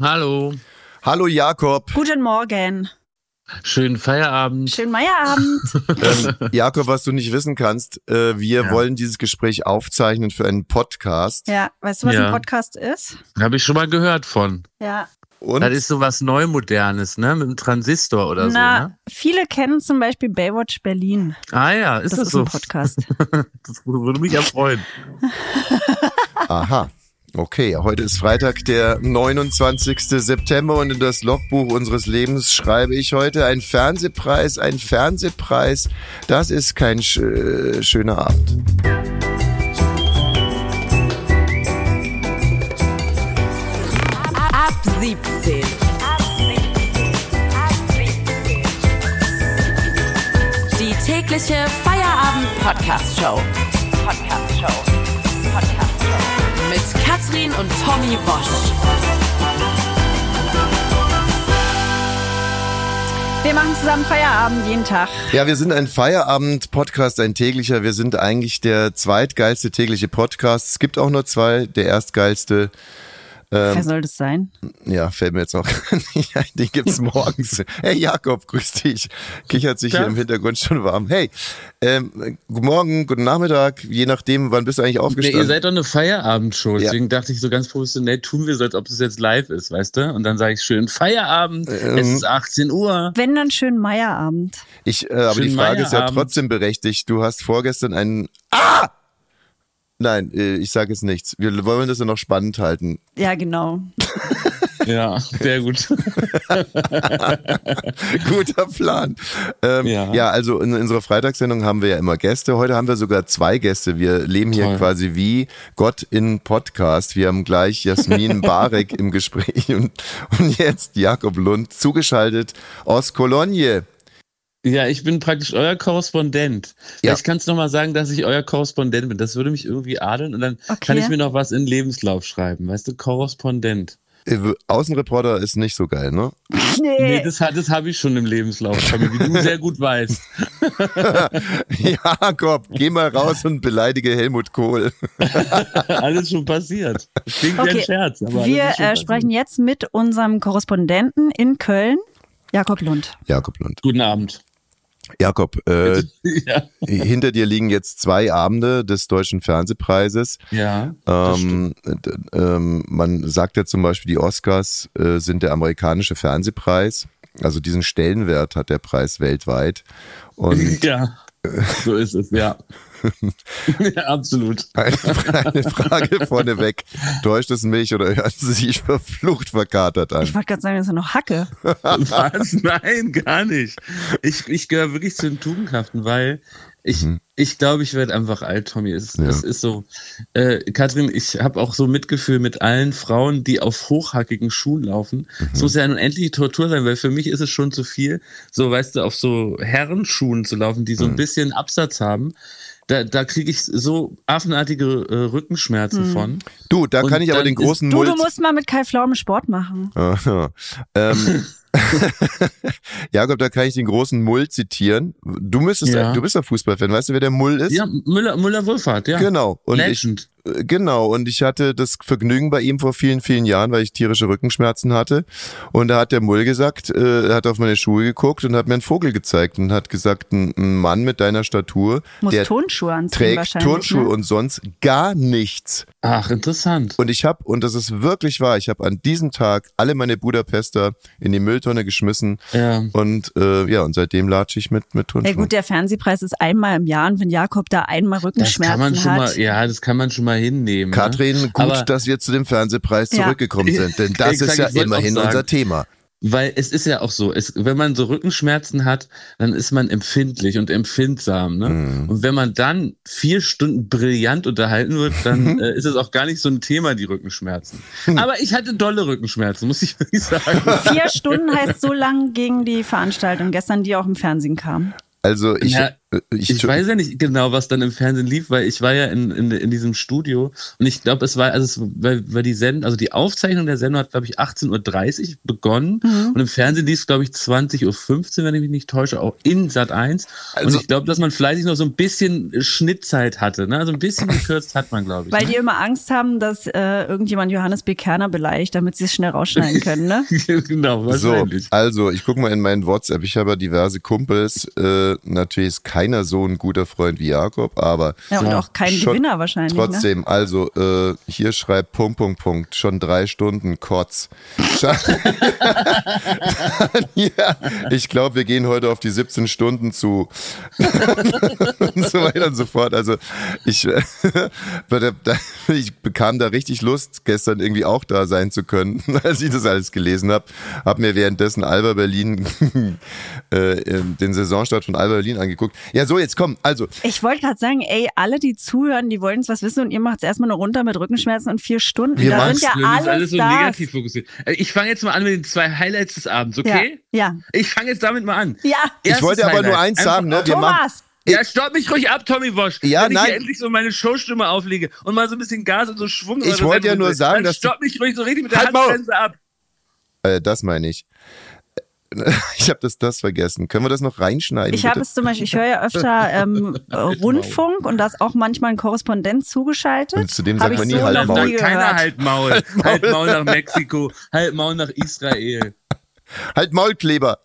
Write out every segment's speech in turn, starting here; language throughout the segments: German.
Hallo. Hallo Jakob. Guten Morgen. Schönen Feierabend. Schönen Feierabend. ähm, Jakob, was du nicht wissen kannst, äh, wir ja. wollen dieses Gespräch aufzeichnen für einen Podcast. Ja, weißt du, was ja. ein Podcast ist? Habe ich schon mal gehört von. Ja. Und? Das ist so was Neumodernes, ne? Mit einem Transistor oder Na, so. Ne? Viele kennen zum Beispiel Baywatch Berlin. Ah ja, ist das, das ist so? ein Podcast. das würde mich ja freuen. Aha. Okay, heute ist Freitag, der 29. September und in das Logbuch unseres Lebens schreibe ich heute ein Fernsehpreis, ein Fernsehpreis. Das ist kein sch äh, schöner Abend. Ab 17. Die tägliche Feierabend-Podcast-Show. Podcast-Show. Podcast-Show. Mit Katrin und Tommy Bosch. Wir machen zusammen Feierabend jeden Tag. Ja, wir sind ein Feierabend-Podcast, ein täglicher. Wir sind eigentlich der zweitgeilste tägliche Podcast. Es gibt auch nur zwei. Der erstgeilste ähm, Wer soll das sein? Ja, fällt mir jetzt auch nicht ein. Den gibt's morgens. hey Jakob, grüß dich. Kichert sich ja. hier im Hintergrund schon warm. Hey, ähm, guten Morgen, guten Nachmittag, je nachdem, wann bist du eigentlich aufgestanden? Nee, ihr seid doch eine Feierabendshow, ja. deswegen dachte ich so ganz professionell, tun wir so, als ob es jetzt live ist, weißt du? Und dann sage ich schön Feierabend, ähm, es ist 18 Uhr. Wenn, dann schön Meierabend. Ich, äh, aber schön die Frage ist ja trotzdem berechtigt. Du hast vorgestern einen... Ah! Nein, äh, ich sage jetzt nichts. Wir wollen das ja noch spannend halten. Ja, genau. ja, sehr gut. Guter Plan. Ähm, ja. ja. also in unserer Freitagssendung haben wir ja immer Gäste. Heute haben wir sogar zwei Gäste. Wir leben hier Toll. quasi wie Gott in Podcast. Wir haben gleich Jasmin Barek im Gespräch und, und jetzt Jakob Lund zugeschaltet aus Cologne. Ja, ich bin praktisch euer Korrespondent. Ja. Vielleicht kannst du noch mal sagen, dass ich euer Korrespondent bin. Das würde mich irgendwie adeln und dann okay. kann ich mir noch was in den Lebenslauf schreiben. Weißt du, Korrespondent. Äh, Außenreporter ist nicht so geil, ne? Nee, nee das, das habe ich schon im Lebenslauf, wie du sehr gut weißt. Jakob, geh mal raus und beleidige Helmut Kohl. alles schon passiert. Das klingt okay. ein Scherz. Wir äh, sprechen jetzt mit unserem Korrespondenten in Köln, Jakob Lund. Jakob Lund. Guten Abend. Jakob, äh, ja. hinter dir liegen jetzt zwei Abende des Deutschen Fernsehpreises. Ja. Ähm, ähm, man sagt ja zum Beispiel, die Oscars äh, sind der amerikanische Fernsehpreis. Also diesen Stellenwert hat der Preis weltweit. Und ja, so ist es, ja. ja, absolut. Eine, eine Frage vorneweg. Täuscht es mich oder hören Sie sich verflucht verkatert an? Ich wollte gerade sagen, das ist ja noch Hacke. Was? Nein, gar nicht. Ich, ich gehöre wirklich zu den Tugendhaften, weil ich, mhm. ich glaube, ich werde einfach alt, Tommy. Es, ja. es ist so. Äh, Katrin, ich habe auch so Mitgefühl mit allen Frauen, die auf hochhackigen Schuhen laufen. Es mhm. muss ja eine unendliche Tortur sein, weil für mich ist es schon zu viel, so, weißt du, auf so Herrenschuhen zu laufen, die so ein mhm. bisschen Absatz haben da, da kriege ich so affenartige äh, Rückenschmerzen hm. von. Du, da kann ich aber den großen Du, du musst mal mit Kai Pflaume Sport machen. ähm, Jakob, da kann ich den großen Mull zitieren. Du müsstest, ja. du bist ja Fußballfan, weißt du, wer der Mull ist? Ja, Müller, Müller Wohlfahrt, ja. Genau. Und Legend. Ich, genau. Und ich hatte das Vergnügen bei ihm vor vielen, vielen Jahren, weil ich tierische Rückenschmerzen hatte. Und da hat der Mull gesagt, äh, hat auf meine Schuhe geguckt und hat mir einen Vogel gezeigt und hat gesagt, ein, ein Mann mit deiner Statur, Muss der Turnschuhe anziehen trägt Turnschuhe ne? und sonst gar nichts. Ach, interessant. Und ich habe, und das ist wirklich wahr, ich habe an diesem Tag alle meine Budapester in die Mülltonne geschmissen ja. und äh, ja, und seitdem latsche ich mit, mit Turnschuhen. Ja gut, der Fernsehpreis ist einmal im Jahr und wenn Jakob da einmal Rückenschmerzen das kann man schon hat. Mal, ja, das kann man schon mal hinnehmen. Ne? Katrin, ne? gut, Aber, dass wir zu dem Fernsehpreis zurückgekommen ja. sind, denn das ist ja immerhin unser Thema. Weil es ist ja auch so, es, wenn man so Rückenschmerzen hat, dann ist man empfindlich und empfindsam. Ne? Mhm. Und wenn man dann vier Stunden brillant unterhalten wird, dann äh, ist es auch gar nicht so ein Thema, die Rückenschmerzen. Aber ich hatte dolle Rückenschmerzen, muss ich wirklich sagen. Vier Stunden heißt so lang gegen die Veranstaltung gestern, die auch im Fernsehen kam. Also ich, ja, ich, ich, weiß ja nicht genau, was dann im Fernsehen lief, weil ich war ja in, in, in diesem Studio und ich glaube, es war, also es, weil, weil die Sendung, also die Aufzeichnung der Sendung hat, glaube ich, 18.30 Uhr begonnen mhm. und im Fernsehen lief es, glaube ich, 20.15 Uhr, wenn ich mich nicht täusche, auch in Sat 1. Also, und ich glaube, dass man fleißig noch so ein bisschen Schnittzeit hatte, ne? Also ein bisschen gekürzt hat man, glaube ich. Weil ne? die immer Angst haben, dass äh, irgendjemand Johannes B. Kerner beleidigt, damit sie es schnell rausschneiden können, ne? genau, wahrscheinlich. So, also, ich gucke mal in meinen WhatsApp, ich habe ja diverse Kumpels, äh, natürlich ist keiner so ein guter Freund wie Jakob, aber. Ja, und auch kein Gewinner wahrscheinlich. Ne? Trotzdem, ne? also äh, hier schreibt Punkt, Punkt, Punkt, schon drei Stunden Kotz. ja, ich glaube, wir gehen heute auf die 17 Stunden zu. und so weiter und so fort. Also ich, ich bekam da richtig Lust, gestern irgendwie auch da sein zu können, als ich das alles gelesen habe. Hab mir währenddessen Alba Berlin äh, den Saisonstart von Alba Berlin angeguckt. Ja, so, jetzt komm, also. Ich wollte gerade sagen, ey, alle, die zuhören, die wollen es was wissen und ihr macht es erstmal nur runter mit Rückenschmerzen und vier Stunden. Wir da sind ja alles, alles so negativ fokussiert. Äh, ich fange jetzt mal an mit den zwei Highlights des Abends, okay? Ja. ja. Ich fange jetzt damit mal an. Ja. Erstes ich wollte aber Highlight. nur eins sagen, ne? Wir Thomas. Ja, stopp mich ruhig ab, Tommy Wosch. Ja, Wenn nein. ich hier endlich so meine Showstimme auflege und mal so ein bisschen Gas und so Schwung. Ich wollte ja nur sagen, dass. Stopp mich ruhig so richtig mit der halt Handbremse ab. Äh, das meine ich. Ich habe das, das vergessen. Können wir das noch reinschneiden? Ich habe es zum Beispiel, ich höre ja öfter ähm, Rundfunk und da ist auch manchmal ein Korrespondent zugeschaltet. Und zu dem sagt man nie so halt Maul. Keiner halt Maul. Halt Maul. Halt Maul nach Mexiko. Halt Maul nach Israel. Halt Maulkleber.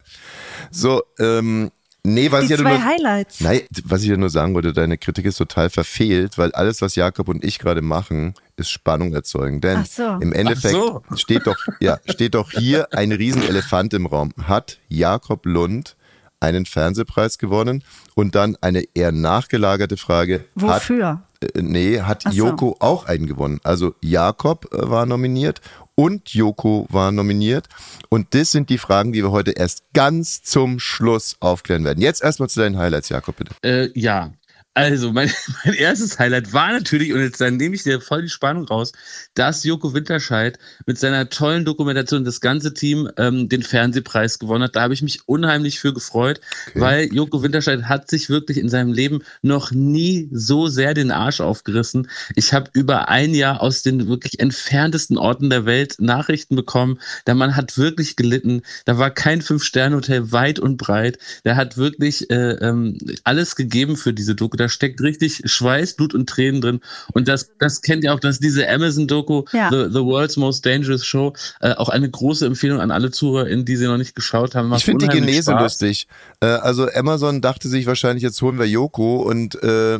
So, ähm, Nee, was die ich ja nur, Highlights. Nein, was ich ja nur sagen wollte, deine Kritik ist total verfehlt, weil alles, was Jakob und ich gerade machen, ist Spannung erzeugen. Denn so. im Endeffekt so. steht doch, ja, steht doch hier ein Riesenelefant im Raum. Hat Jakob Lund einen Fernsehpreis gewonnen? Und dann eine eher nachgelagerte Frage. Wofür? Hat, äh, nee, hat so. Joko auch einen gewonnen? Also Jakob äh, war nominiert und Joko war nominiert. Und das sind die Fragen, die wir heute erst ganz zum Schluss aufklären werden. Jetzt erstmal zu deinen Highlights, Jakob, bitte. Äh, ja, also, mein, mein erstes Highlight war natürlich, und jetzt dann nehme ich dir voll die Spannung raus, dass Joko Winterscheid mit seiner tollen Dokumentation das ganze Team ähm, den Fernsehpreis gewonnen hat. Da habe ich mich unheimlich für gefreut, okay. weil Joko Winterscheid hat sich wirklich in seinem Leben noch nie so sehr den Arsch aufgerissen. Ich habe über ein Jahr aus den wirklich entferntesten Orten der Welt Nachrichten bekommen. Der Mann hat wirklich gelitten. Da war kein Fünf-Sterne-Hotel weit und breit. Der hat wirklich äh, ähm, alles gegeben für diese Dokumentation da steckt richtig Schweiß, Blut und Tränen drin. Und das, das kennt ihr auch, dass diese Amazon-Doku, ja. the, the, World's Most Dangerous Show, äh, auch eine große Empfehlung an alle ZuhörerInnen, die sie noch nicht geschaut haben. Macht ich finde die Genese Spaß. lustig. Äh, also Amazon dachte sich wahrscheinlich, jetzt holen wir Joko und, äh,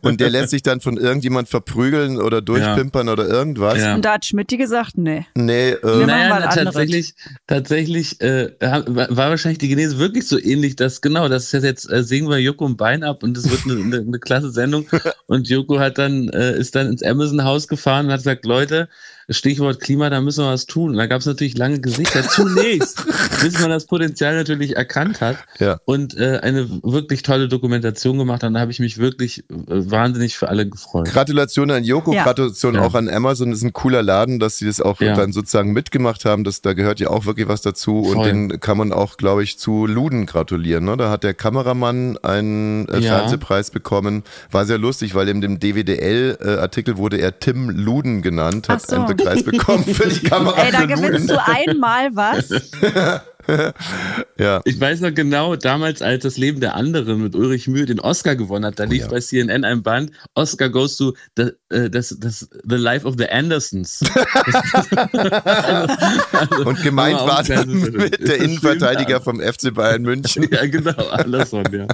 und der lässt sich dann von irgendjemand verprügeln oder durchpimpern ja. oder irgendwas. Ja. Und da hat Schmidt gesagt, nee. Nee, äh, naja, na, tatsächlich, tatsächlich äh, war wahrscheinlich die Genese wirklich so ähnlich, dass genau, das ist jetzt, äh, singen wir Joko und Bein ab und es wird eine, eine, eine klasse Sendung. Und Joko hat dann, äh, ist dann ins Amazon-Haus gefahren und hat gesagt, Leute, Stichwort Klima, da müssen wir was tun. Und da gab es natürlich lange Gesichter zunächst, bis man das Potenzial natürlich erkannt hat ja. und äh, eine wirklich tolle Dokumentation gemacht hat. Und da habe ich mich wirklich äh, wahnsinnig für alle gefreut. Gratulation an Joko, ja. Gratulation ja. auch an Amazon. Das ist ein cooler Laden, dass sie das auch dann sozusagen mitgemacht haben. Das, da gehört ja auch wirklich was dazu. Voll. Und den kann man auch, glaube ich, zu Luden gratulieren. Ne? Da hat der Kameramann einen äh, Fernsehpreis bekommen. War sehr lustig, weil in dem DWDL-Artikel wurde er Tim Luden genannt. Hat so. Preis bekommen für die Kamera. Ey, da gewinnst du einmal was. ja. Ich weiß noch genau, damals, als das Leben der anderen mit Ulrich Mühe den Oscar gewonnen hat, da lief oh, ja. bei CNN ein Band, Oscar goes to the, uh, das, das, the Life of the Andersons. also, Und gemeint war dann mit der Innenverteidiger vom FC Bayern München. ja, genau, Anderson, ja.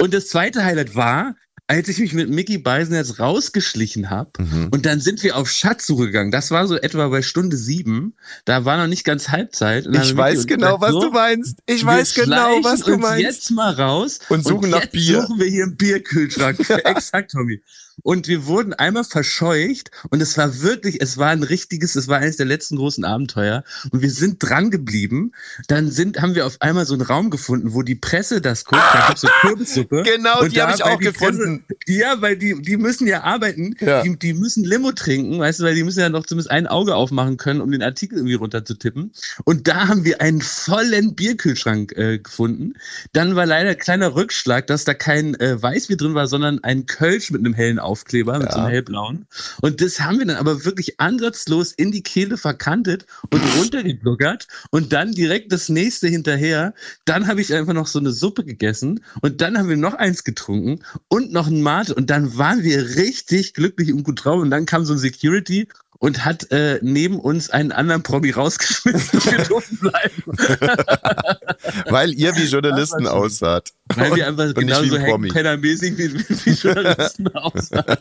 Und das zweite Highlight war, als ich mich mit Mickey Beisenherz rausgeschlichen habe mhm. und dann sind wir auf Schatzsuche gegangen. Das war so etwa bei Stunde sieben. Da war noch nicht ganz Halbzeit. Ich weiß genau, gesagt, was so, du meinst. Ich weiß genau, was du meinst. Jetzt mal raus und suchen und nach Bier. Suchen wir hier einen Bierkühlschrank. Exakt, Tommy. Und wir wurden einmal verscheucht und es war wirklich, es war ein richtiges, es war eines der letzten großen Abenteuer und wir sind dran geblieben. Dann sind, haben wir auf einmal so einen Raum gefunden, wo die Presse das guckt, da gibt's so Kürbissuppe. Genau, die habe ich auch gefunden. Ja, weil die, die müssen ja arbeiten, ja. Die, die müssen Limo trinken, weißt du, weil die müssen ja noch zumindest ein Auge aufmachen können, um den Artikel irgendwie runterzutippen. Und da haben wir einen vollen Bierkühlschrank äh, gefunden. Dann war leider ein kleiner Rückschlag, dass da kein äh, Weißbier drin war, sondern ein Kölsch mit einem hellen Aufkleber, mit ja. so einem hellblauen. Und das haben wir dann aber wirklich ansatzlos in die Kehle verkantet und runtergebluckert und dann direkt das nächste hinterher. Dann habe ich einfach noch so eine Suppe gegessen und dann haben wir noch eins getrunken und noch ein Mate und dann waren wir richtig glücklich und gut drauf und dann kam so ein Security und hat äh, neben uns einen anderen Promi rausgeschmissen und wir durften bleiben. Weil ihr wie Journalisten aussaht. Weil wir einfach genauso Pennermäßig wie, wie Journalisten aussahen.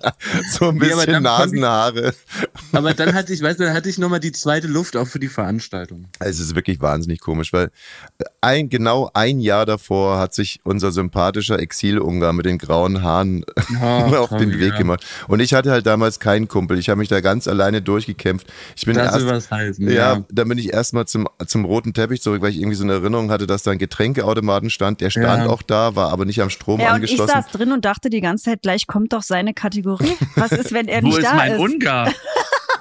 so ein bisschen nee, Nasenhaare. Ich, aber dann hatte ich, weißt du, dann hatte ich nochmal die zweite Luft auch für die Veranstaltung. Es ist wirklich wahnsinnig komisch, weil ein, genau ein Jahr davor hat sich unser sympathischer Exil-Ungar mit den grauen Haaren oh, auf den Weg ja. gemacht. Und ich hatte halt damals keinen Kumpel. Ich habe mich da ganz alleine durchgekämpft. Ich bin das erst, was heißen, ja. ja, dann bin ich erstmal zum, zum roten Teppich zurück, weil ich irgendwie so eine Erinnerung hatte, dass da ein Getränkeautomaten stand. Der stand ja. auch da, war aber nicht am Strom ja, angeschlossen. Und ich saß drin und dachte die ganze Zeit, gleich kommt doch seine Kategorie. Was ist, wenn er nicht Wo da ist? Wo ist mein Ungar?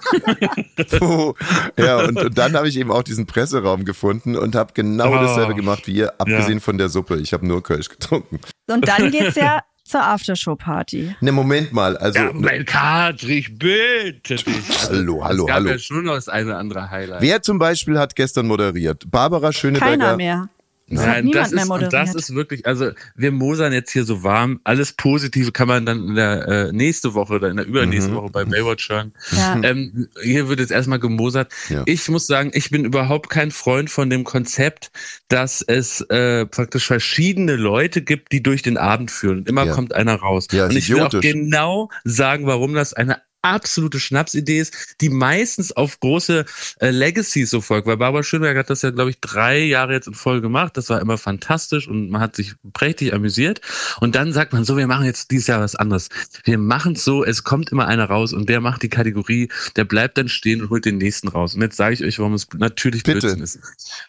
ja, und, und dann habe ich eben auch diesen Presseraum gefunden und habe genau oh. dasselbe gemacht wie ihr, abgesehen ja. von der Suppe. Ich habe nur Kölsch getrunken. Und dann geht es ja zur Aftershow-Party. Ne, Moment mal. Also, ja, mein Katri, ich bitte dich. Also, hallo, hallo, es gab hallo. ja schon noch das eine oder andere Highlight. Wer zum Beispiel hat gestern moderiert? Barbara Schöneberger. Keiner mehr. Das Nein, das ist, und das ist wirklich, also wir mosern jetzt hier so warm. Alles Positive kann man dann in der äh, nächste Woche oder in der übernächsten mhm. Woche bei Baywatch hören. Ja. Ähm, hier wird jetzt erstmal gemosert. Ja. Ich muss sagen, ich bin überhaupt kein Freund von dem Konzept, dass es äh, praktisch verschiedene Leute gibt, die durch den Abend führen. Und immer ja. kommt einer raus. Ja, und ich will auch genau sagen, warum das eine absolute Schnapsidee ist, die meistens auf große äh, Legacies so folgt. Weil Barbara Schönberg hat das ja, glaube ich, drei Jahre jetzt in Folge gemacht. Das war immer fantastisch und man hat sich prächtig amüsiert. Und dann sagt man so, wir machen jetzt dieses Jahr was anderes. Wir machen es so, es kommt immer einer raus und der macht die Kategorie, der bleibt dann stehen und holt den nächsten raus. Und jetzt sage ich euch, warum es natürlich Bitte. Blödsinn ist.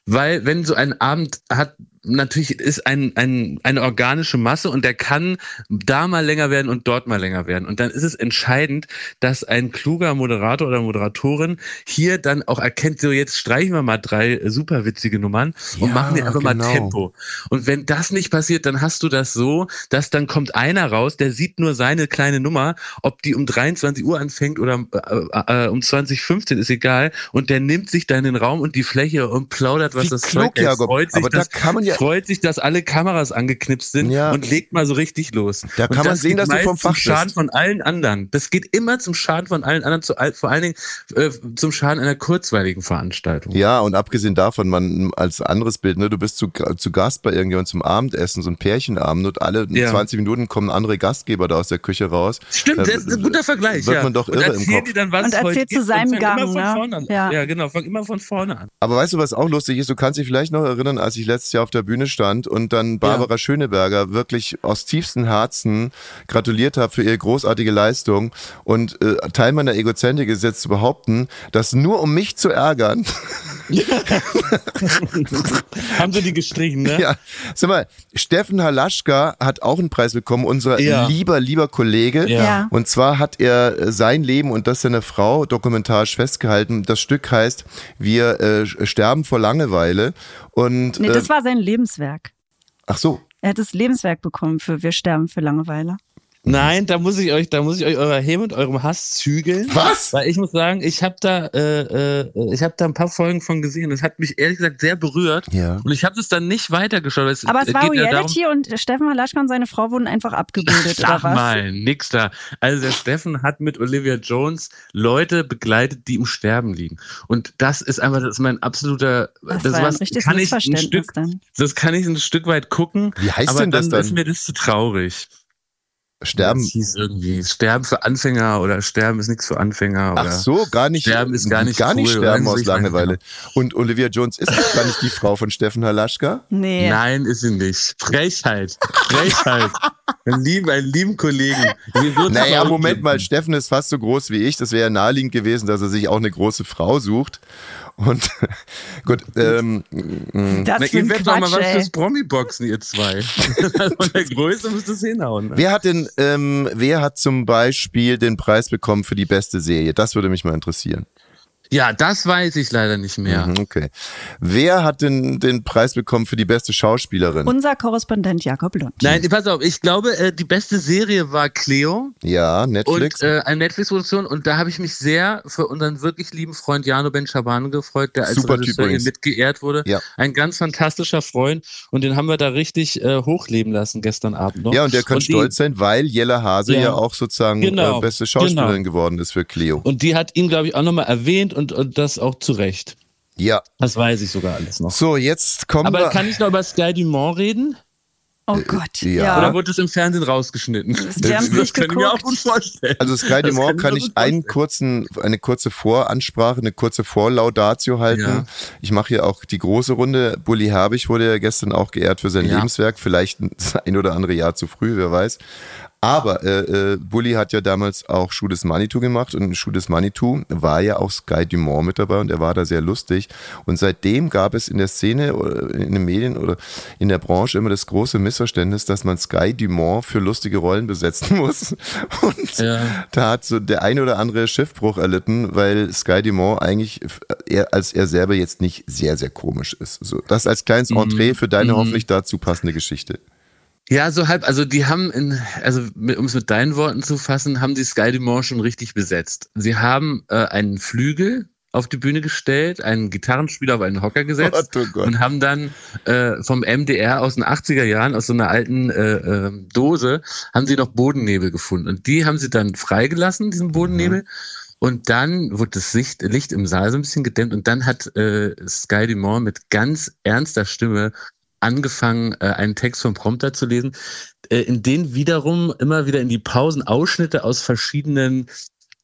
Weil wenn so ein Abend hat, natürlich ist ein, ein, eine organische Masse und der kann da mal länger werden und dort mal länger werden. Und dann ist es entscheidend, dass ein kluger Moderator oder Moderatorin hier dann auch erkennt, so jetzt streichen wir mal drei super witzige Nummern und ja, machen die einfach genau. mal Tempo. Und wenn das nicht passiert, dann hast du das so, dass dann kommt einer raus, der sieht nur seine kleine Nummer, ob die um 23 Uhr anfängt oder äh, äh, um 2015 ist egal und der nimmt sich dann den Raum und die Fläche und plaudert, was Wie das klug, Zeug freut sich, aber da kann man ja freut sich, dass alle Kameras angeknipst sind ja. und legt mal so richtig los. Da kann man sehen, dass du vom Fach zum Schaden von allen anderen. Das geht immer zum Schaden von allen anderen, zu, vor allen Dingen äh, zum Schaden einer kurzweiligen Veranstaltung. Ja, und abgesehen davon, man als anderes Bild, ne, du bist zu, zu Gast bei irgendjemandem zum Abendessen, so ein Pärchenabend und alle ja. 20 Minuten kommen andere Gastgeber da aus der Küche raus. Stimmt, das ist ein guter Vergleich. Wird man doch irre im Kopf. Die dann, was und erzählt zu seinem Gang. Ne? Ja. ja, genau, fang immer von vorne an. Aber weißt du, was auch lustig ist? Du kannst dich vielleicht noch erinnern, als ich letztes Jahr auf der Bühne stand und dann Barbara ja. Schöneberger wirklich aus tiefstem Herzen gratuliert habe für ihre großartige Leistung. Und äh, Teil meiner Egozentrik ist jetzt zu behaupten, dass nur um mich zu ärgern. Haben sie die gestrichen, ne? Ja. Sag mal, Steffen Halaschka hat auch einen Preis bekommen, unser ja. lieber, lieber Kollege. Ja. Und zwar hat er sein Leben und das seiner Frau dokumentarisch festgehalten. Das Stück heißt Wir äh, sterben vor Langeweile. Und, nee, das äh, war sein Lebenswerk. Ach so. Er hat das Lebenswerk bekommen für Wir sterben für Langeweile. Nein, da muss ich euch, da muss ich euch eurer Häme und eurem Hass zügeln. Was? Weil ich muss sagen, ich habe da, äh, äh, ich habe da ein paar Folgen von gesehen. Das hat mich ehrlich gesagt sehr berührt. Ja. Und ich habe es dann nicht weitergeschaut. Es Aber es war Reality ja und Steffen Halaschka und seine Frau wurden einfach abgebildet Ach, oder was? mal, nix da. Also der Steffen hat mit Olivia Jones Leute begleitet, die im Sterben liegen. Und das ist einfach, das ist mein absoluter, das, das was, kann ich ein Stück, dann. das kann ich ein Stück weit gucken. Wie heißt aber denn das dann? dann? ist mir das zu traurig. Sterben. Das hieß irgendwie Sterben für Anfänger oder Sterben ist nichts für Anfänger. Ach so, gar nicht. Sterben ist gar nicht Gar cool, nicht sterben aus Langeweile. Und Olivia Jones ist gar nicht die Frau von Steffen Halaschka? Nee. Nein, ist sie nicht. Frechheit. Frechheit. Einen lieben, einen lieben Kollegen. Naja, Moment mal, Steffen ist fast so groß wie ich. Das wäre ja naheliegend gewesen, dass er sich auch eine große Frau sucht. Und gut, ähm, das Na, ihr werdet doch mal was fürs Promi-Boxen, ihr zwei. Von der Größe müsst ihr es hinhauen. Ne? Wer hat denn, ähm, wer hat zum Beispiel den Preis bekommen für die beste Serie? Das würde mich mal interessieren. Ja, das weiß ich leider nicht mehr. Mhm, okay. Wer hat denn den Preis bekommen für die beste Schauspielerin? Unser Korrespondent Jakob Lund. Nein, pass auf, ich glaube, äh, die beste Serie war Cleo. Ja, Netflix. Und, äh, eine Netflix-Produktion und da habe ich mich sehr für unseren wirklich lieben Freund Jano Ben Schaban gefreut, der als Super Regisseur hier mitgeehrt wurde. Ja. Ein ganz fantastischer Freund und den haben wir da richtig äh, hochleben lassen gestern Abend noch. Ja, und der kann und stolz die, sein, weil Jella Hase ja, ja auch sozusagen genau, äh, beste Schauspielerin genau. geworden ist für Cleo. Und die hat ihn, glaube ich, auch nochmal erwähnt und, und das auch zu Recht. Ja. Das weiß ich sogar alles noch. So, jetzt kommen Aber wir. kann ich noch über Sky Dumont reden? Oh äh, Gott, ja. ja. Oder wurde es im Fernsehen rausgeschnitten? Das, das, das kann ich mir auch gut vorstellen. Also Sky Dumont kann, kann ich einen kurzen, eine kurze Voransprache, eine kurze Vorlaudatio halten. Ja. Ich mache hier auch die große Runde. Bully Herbig wurde ja gestern auch geehrt für sein ja. Lebenswerk. Vielleicht ein oder andere Jahr zu früh, wer weiß. Aber äh, äh, Bully hat ja damals auch Schuh des Manitou gemacht und Schuh des Manitou war ja auch Sky Dumont mit dabei und er war da sehr lustig. Und seitdem gab es in der Szene, oder in den Medien oder in der Branche immer das große Missverständnis, dass man Sky Dumont für lustige Rollen besetzen muss. Und ja. da hat so der ein oder andere Schiffbruch erlitten, weil Sky Dumont eigentlich er, als er selber jetzt nicht sehr, sehr komisch ist. So, das als kleines mhm. Entree für deine mhm. hoffentlich dazu passende Geschichte. Ja, so halb, also die haben, in, also um es mit deinen Worten zu fassen, haben die Sky Dumont schon richtig besetzt. Sie haben äh, einen Flügel auf die Bühne gestellt, einen Gitarrenspieler auf einen Hocker gesetzt oh, oh und haben dann äh, vom MDR aus den 80er Jahren, aus so einer alten äh, äh, Dose, haben sie noch Bodennebel gefunden. Und die haben sie dann freigelassen, diesen Bodennebel. Mhm. Und dann wurde das Licht, Licht im Saal so ein bisschen gedämmt und dann hat äh, Sky Dumont mit ganz ernster Stimme angefangen, äh, einen Text vom Prompter zu lesen, äh, in den wiederum immer wieder in die Pausen Ausschnitte aus verschiedenen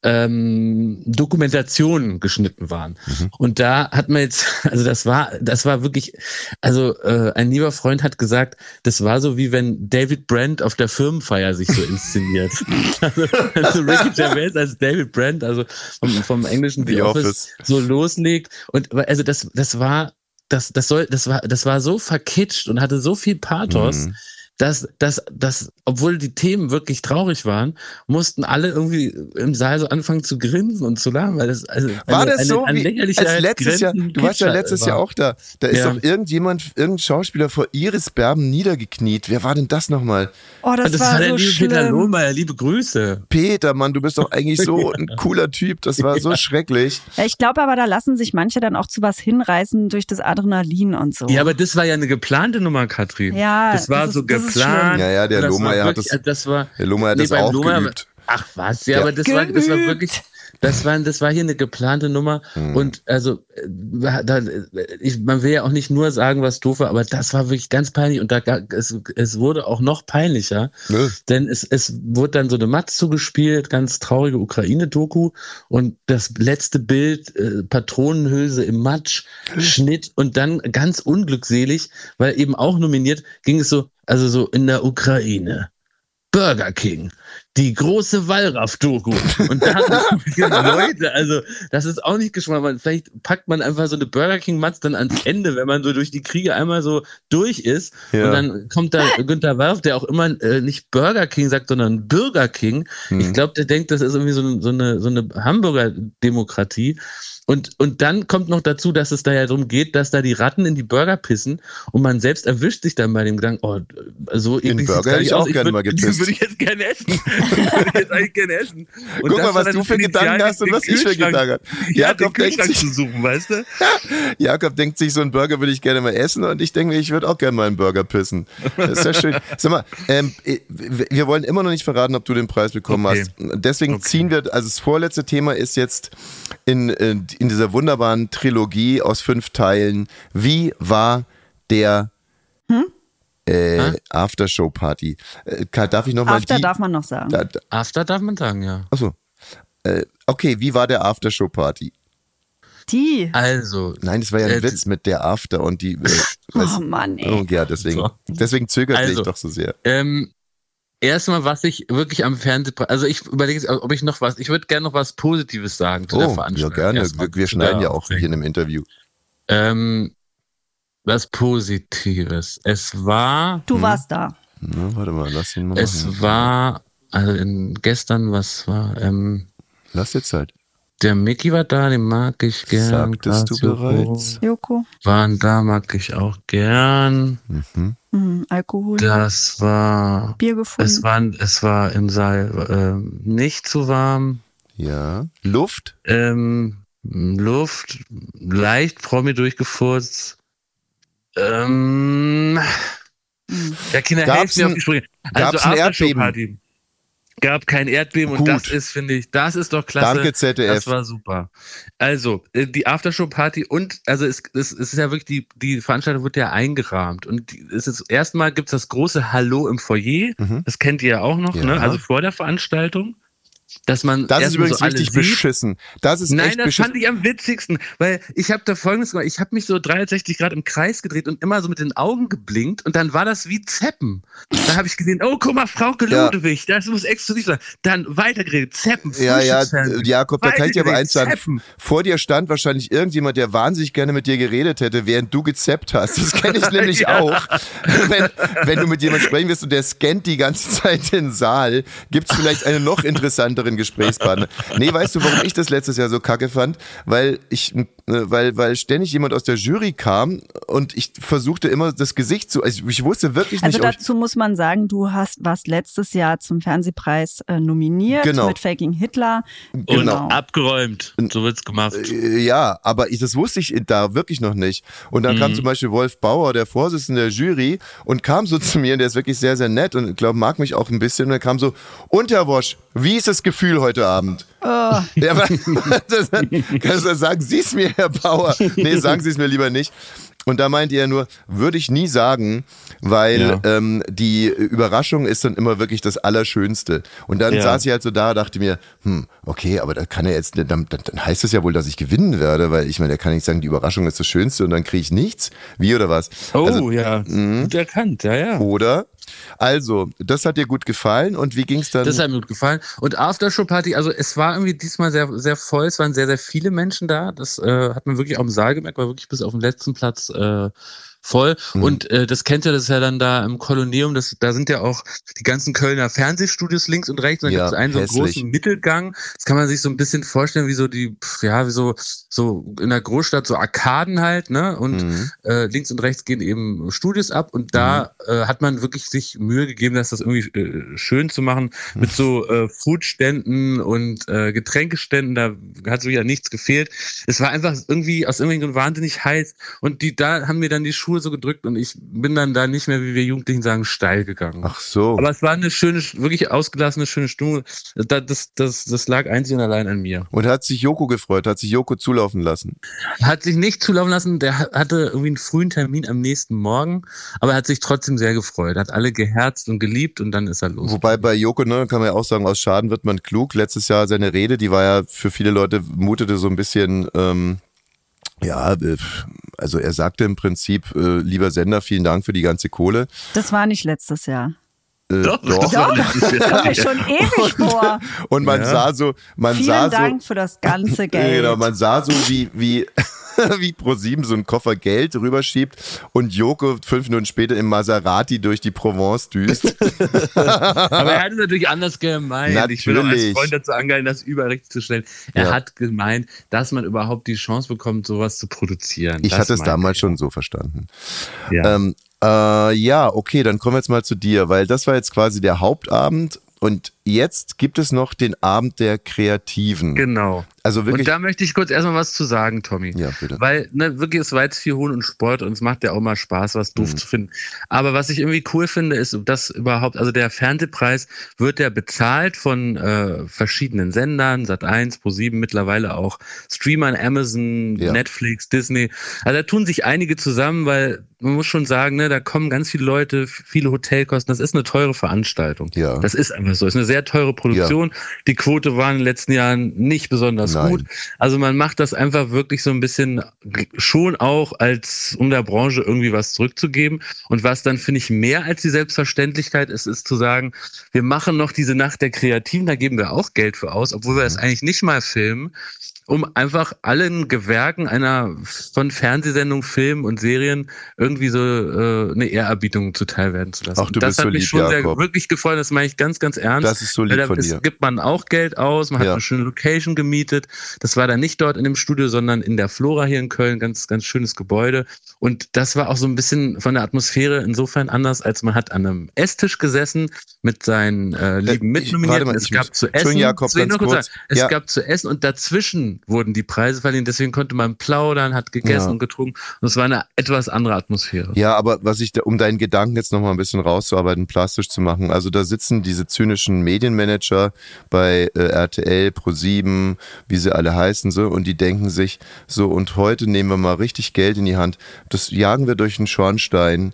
ähm, Dokumentationen geschnitten waren. Mhm. Und da hat man jetzt, also das war, das war wirklich, also äh, ein lieber Freund hat gesagt, das war so wie wenn David Brent auf der Firmenfeier sich so inszeniert. also, also Ricky Gervais als David Brent, also vom, vom englischen The, The Office, Office, so loslegt. Und also das, das war das, das soll, das war, das war so verkitscht und hatte so viel Pathos. Mhm dass, dass, dass, obwohl die Themen wirklich traurig waren, mussten alle irgendwie im Saal so anfangen zu grinsen und zu lachen, weil das also war eine, das so eine, eine wie als letztes Jahr. Du warst ja letztes war. Jahr auch da. Da ist ja. doch irgendjemand, irgendein Schauspieler vor Iris Berben niedergekniet. Wer war denn das nochmal? Oh, das, das war, war so der liebe schlimm. Peter Lohmeier. Liebe Grüße. Peter, Mann, du bist doch eigentlich so ein cooler Typ. Das war so ja. schrecklich. Ja, ich glaube aber, da lassen sich manche dann auch zu was hinreißen durch das Adrenalin und so. Ja, aber das war ja eine geplante Nummer, Katrin. Ja, das war das so ist, geplant. Ja, ja, der Lohmeier hat das, das war, der Lohmeier hat nee, das auch Lohmeier, geübt. Ach was, ja, ja. aber das war, das war wirklich, das war, das war hier eine geplante Nummer. Hm. Und also, äh, da, ich, man will ja auch nicht nur sagen, was doof war, aber das war wirklich ganz peinlich. Und da, es, es wurde auch noch peinlicher, Nö. denn es, es wurde dann so eine Matz zugespielt, ganz traurige Ukraine-Doku. Und das letzte Bild, äh, Patronenhülse im Matsch, Schnitt und dann ganz unglückselig, weil eben auch nominiert, ging es so, also so in der Ukraine. Burger King die große Wallraff-Doku. Und da Leute, also das ist auch nicht geschmack. Vielleicht packt man einfach so eine Burger King-Matz dann ans Ende, wenn man so durch die Kriege einmal so durch ist. Ja. Und dann kommt da Günther Werf, der auch immer äh, nicht Burger King sagt, sondern Burger King. Hm. Ich glaube, der denkt, das ist irgendwie so, so eine, so eine Hamburger-Demokratie. Und, und dann kommt noch dazu, dass es da ja darum geht, dass da die Ratten in die Burger pissen und man selbst erwischt sich dann bei dem Gedanken, oh, so Den Burger hätte ich auch gerne mal gepisst. würde ich jetzt gerne essen. würde ich jetzt eigentlich gerne essen. Und Guck mal, was du für Gedanken hast und was ich für Gedanken habe. Ja, Jakob den denkt sich, zu suchen, weißt du? Jakob denkt sich, so einen Burger würde ich gerne mal essen und ich denke mir, ich würde auch gerne mal einen Burger pissen. Das ist ja schön. Sag mal, ähm, wir wollen immer noch nicht verraten, ob du den Preis bekommen okay. hast. Deswegen okay. ziehen wir, also das vorletzte Thema ist jetzt in, in in dieser wunderbaren Trilogie aus fünf Teilen. Wie war der hm? äh, Aftershow-Party? Äh, darf ich noch mal After die, darf man noch sagen. Da, da, After darf man sagen, ja. Achso. Äh, okay, wie war der Aftershow-Party? Die. Also. Nein, das war ja ein äh, Witz mit der After und die. Äh, oh Mann, ey. Oh, ja, deswegen, so. deswegen zögerte also, ich doch so sehr. Ähm, erstmal, was ich wirklich am Fernsehpreis, also ich überlege, ob ich noch was, ich würde gerne noch was Positives sagen zu oh, der Veranstaltung. Ja, gerne. Wir, wir schneiden ja auch hier in einem Interview. Ähm, was Positives. Es war. Du hm. warst da. Na, warte mal, lass ihn mal. Es machen. war, also in, gestern, was war, ähm, Lass dir Zeit. Der Mickey war da, den mag ich gern. Sagtest du bereits? Joko. Waren da, mag ich auch gern. Mhm. Mhm, Alkohol. Das war. Bier gefunden. Es war, es war im Saal äh, nicht zu warm. Ja. Luft? Ähm, Luft, leicht Promi durchgefurzt. Ähm, mhm. Ja, Kinder, helfen mir auf die Sprünge. Also Aftershow-Party gab kein Erdbeben Gut. und das ist, finde ich, das ist doch klasse. Danke, ZDF. Das war super. Also, äh, die Aftershow-Party und, also es, es, es, ist ja wirklich, die, die Veranstaltung wird ja eingerahmt und die, es ist erstmal gibt es das große Hallo im Foyer, mhm. das kennt ihr ja auch noch, ja. ne? also vor der Veranstaltung dass man das ist übrigens so richtig beschissen. Das ist Nein, echt das beschissen. fand ich am witzigsten, weil ich habe da folgendes gemacht, ich habe mich so 360 Grad im Kreis gedreht und immer so mit den Augen geblinkt und dann war das wie Zeppen. Da habe ich gesehen, oh guck mal, Frau Ludwig, ja. das muss exklusiv sein. Dann weitergeredet, Zeppen. Ja, ja, Jakob, da kann ich dir aber eins sagen. Zeppen. Vor dir stand wahrscheinlich irgendjemand, der wahnsinnig gerne mit dir geredet hätte, während du gezeppt hast. Das kenne ich nämlich ja. auch. Wenn, wenn du mit jemandem sprechen wirst und der scannt die ganze Zeit den Saal, gibt es vielleicht eine noch interessanteren Gesprächspartner. Nee, weißt du, warum ich das letztes Jahr so kacke fand? Weil ich, äh, weil, weil ständig jemand aus der Jury kam und ich versuchte immer das Gesicht zu, also ich wusste wirklich nicht. Also dazu muss man sagen, du hast, warst letztes Jahr zum Fernsehpreis äh, nominiert genau. mit Faking Hitler. Genau. Und abgeräumt. So wird's gemacht. Äh, ja, aber ich, das wusste ich da wirklich noch nicht. Und dann mhm. kam zum Beispiel Wolf Bauer, der Vorsitzende der Jury, und kam so zu mir, und der ist wirklich sehr, sehr nett und ich glaube, mag mich auch ein bisschen. Und er kam so, und Herr Wosch, wie ist das Gefühl heute Abend? Oh. Ja, das, kannst du sagen, Sie es mir, Herr Bauer. Nee, sagen Sie es mir lieber nicht. Und da meinte er nur, würde ich nie sagen, weil ja. ähm, die Überraschung ist dann immer wirklich das Allerschönste. Und dann ja. saß ich halt so da, dachte mir, hm, okay, aber da kann er jetzt, dann, dann heißt es ja wohl, dass ich gewinnen werde, weil ich meine, der kann nicht sagen, die Überraschung ist das Schönste und dann kriege ich nichts. Wie oder was? Oh also, ja, mh. gut erkannt, ja, ja. Oder also, das hat dir gut gefallen und wie ging es dann? Das hat mir gut gefallen. Und Aftershow-Party, also es war irgendwie diesmal sehr, sehr voll, es waren sehr, sehr viele Menschen da. Das äh, hat man wirklich auch im Saal gemerkt, war wirklich bis auf den letzten Platz äh, voll. Mhm. Und äh, das kennt ihr, das ist ja dann da im Kolonium, das, da sind ja auch die ganzen Kölner Fernsehstudios links und rechts. Und dann ja, gibt es einen so einen großen Mittelgang. Das kann man sich so ein bisschen vorstellen, wie so die, ja, wie so, so in der Großstadt, so Arkaden halt, ne? Und mhm. äh, links und rechts gehen eben Studios ab und da mhm. äh, hat man wirklich sich Mühe gegeben, dass das irgendwie äh, schön zu machen mit so äh, Foodständen und äh, Getränkeständen. Da hat so wieder nichts gefehlt. Es war einfach irgendwie aus irgendeinem Grund wahnsinnig heiß und die da haben mir dann die Schuhe Schuhe so gedrückt und ich bin dann da nicht mehr, wie wir Jugendlichen sagen, steil gegangen. Ach so. Aber es war eine schöne, wirklich ausgelassene, schöne Stimmung. Das, das, das, das lag einzig und allein an mir. Und hat sich Joko gefreut? Hat sich Joko zulaufen lassen? Hat sich nicht zulaufen lassen. Der hatte irgendwie einen frühen Termin am nächsten Morgen, aber er hat sich trotzdem sehr gefreut. Hat alle geherzt und geliebt und dann ist er los. Wobei bei Joko, ne, kann man ja auch sagen, aus Schaden wird man klug. Letztes Jahr seine Rede, die war ja für viele Leute, mutete so ein bisschen, ähm, ja, äh, also er sagte im Prinzip, äh, lieber Sender, vielen Dank für die ganze Kohle. Das war nicht letztes Jahr. Äh, doch, doch. doch. Das kommt mir schon ewig und, vor. Und man ja. sah so, man Vielen sah Dank so, für das ganze Geld. Genau, man sah so wie, wie, wie ProSieben so einen Koffer Geld rüberschiebt und Joko fünf Minuten später im Maserati durch die Provence düst. Aber er hat es natürlich anders gemeint. Natürlich. Ich will auch als Freund dazu angehalten, das überall richtig zu stellen. Er ja. hat gemeint, dass man überhaupt die Chance bekommt, sowas zu produzieren. Ich das hatte es damals schon so verstanden. Ja. Ähm, äh, ja, okay, dann kommen wir jetzt mal zu dir, weil das war jetzt quasi der Hauptabend und jetzt gibt es noch den Abend der Kreativen. Genau. Also wirklich. Und da möchte ich kurz erstmal was zu sagen, Tommy. Ja, bitte. Weil, ne, wirklich, es war jetzt viel Hohn und Sport und es macht ja auch mal Spaß, was doof mhm. zu finden. Aber was ich irgendwie cool finde, ist, dass überhaupt, also der Fernsehpreis wird ja bezahlt von äh, verschiedenen Sendern, Sat1, Pro7, mittlerweile auch Streamern, Amazon, ja. Netflix, Disney. Also da tun sich einige zusammen, weil man muss schon sagen, ne, da kommen ganz viele Leute, viele Hotelkosten. Das ist eine teure Veranstaltung. Ja. Das ist einfach so. Das ist eine sehr sehr teure Produktion. Ja. Die Quote war in den letzten Jahren nicht besonders Nein. gut. Also man macht das einfach wirklich so ein bisschen schon auch als, um der Branche irgendwie was zurückzugeben. Und was dann finde ich mehr als die Selbstverständlichkeit ist, ist zu sagen, wir machen noch diese Nacht der Kreativen, da geben wir auch Geld für aus, obwohl wir das mhm. eigentlich nicht mal filmen um einfach allen Gewerken einer von Fernsehsendungen, Filmen und Serien irgendwie so äh, eine Ehrerbietung zuteil werden zu lassen. Ach, du das bist hat so mich lieb, schon Jakob. sehr wirklich gefreut, das meine ich ganz, ganz ernst. Das ist so lieb von dir. gibt man auch Geld aus, man hat ja. eine schöne Location gemietet. Das war dann nicht dort in dem Studio, sondern in der Flora hier in Köln, ganz, ganz schönes Gebäude. Und das war auch so ein bisschen von der Atmosphäre insofern anders, als man hat an einem Esstisch gesessen mit seinen äh, lieben äh, Mitnominierten. Es gab zu essen. Jakob, ganz kurz. Es ja. gab zu essen und dazwischen wurden die Preise verliehen. Deswegen konnte man plaudern, hat gegessen ja. und getrunken. Und es war eine etwas andere Atmosphäre. Ja, aber was ich, um deinen Gedanken jetzt nochmal ein bisschen rauszuarbeiten, plastisch zu machen. Also da sitzen diese zynischen Medienmanager bei äh, RTL, Pro7, wie sie alle heißen, so, und die denken sich so, und heute nehmen wir mal richtig Geld in die Hand. Das jagen wir durch den Schornstein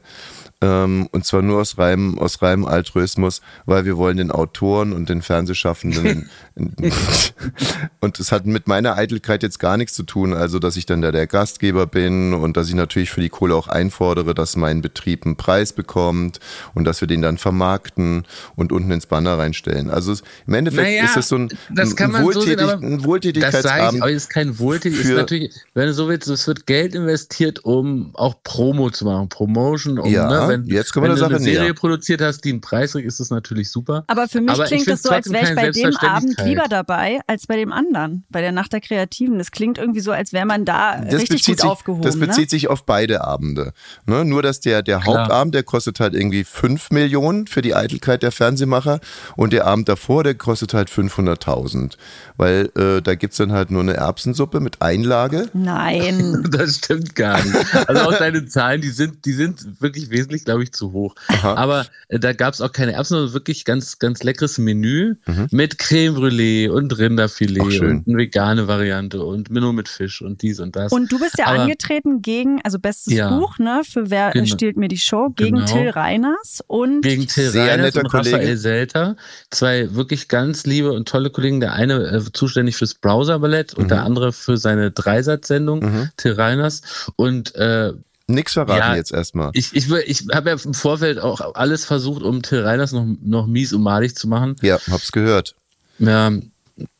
ähm, und zwar nur aus reinem, aus reinem Altruismus, weil wir wollen den Autoren und den Fernsehschaffenden und das hat mit meiner Eitelkeit jetzt gar nichts zu tun, also dass ich dann da der Gastgeber bin und dass ich natürlich für die Kohle auch einfordere, dass mein Betrieb einen Preis bekommt und dass wir den dann vermarkten und unten ins Banner reinstellen. Also im Endeffekt naja, ist es so ein, das kann man Wohltätig, so sehen, ein Wohltätigkeitsabend. Das sage ich, aber es ist kein Wohltätig, ist natürlich, wenn du so willst, es wird Geld investiert, um auch Promo zu machen, Promotion, um, ja. ne, wenn, jetzt kommen wir wenn du Sache eine Serie näher. produziert hast, die einen Preis kriegt, ist das natürlich super. Aber für mich Aber klingt es so, als wäre ich bei dem Abend lieber dabei als bei dem anderen, bei der Nacht der Kreativen. Das klingt irgendwie so, als wäre man da das richtig gut sich, aufgehoben. Das bezieht ne? sich auf beide Abende. Ne? Nur, dass der, der Hauptabend, der kostet halt irgendwie 5 Millionen für die Eitelkeit der Fernsehmacher und der Abend davor, der kostet halt 500.000. Weil äh, da gibt es dann halt nur eine Erbsensuppe mit Einlage. Nein. das stimmt gar nicht. Also auch deine Zahlen, die sind, die sind wirklich wesentlich, glaube ich, zu hoch. Aha. Aber äh, da gab es auch keine Erbsen, sondern wirklich ganz, ganz leckeres Menü mhm. mit Creme Brûlée und Rinderfilet und eine vegane Variante und Menü mit Fisch und dies und das. Und du bist ja Aber, angetreten gegen, also bestes ja, Buch, ne, für Wer genau, stiehlt mir die Show, gegen genau. Till Reiners und gegen Till Reiners und Kollege. Raphael Selter. Zwei wirklich ganz liebe und tolle Kollegen. Der eine äh, zuständig fürs Browser-Ballett und mhm. der andere für seine Dreisatzsendung, mhm. Till Reiners. Und äh, Nichts verraten ja, jetzt erstmal. Ich, ich, ich habe ja im Vorfeld auch alles versucht, um Till Reiners noch, noch mies und malig zu machen. Ja, hab's gehört. Ja,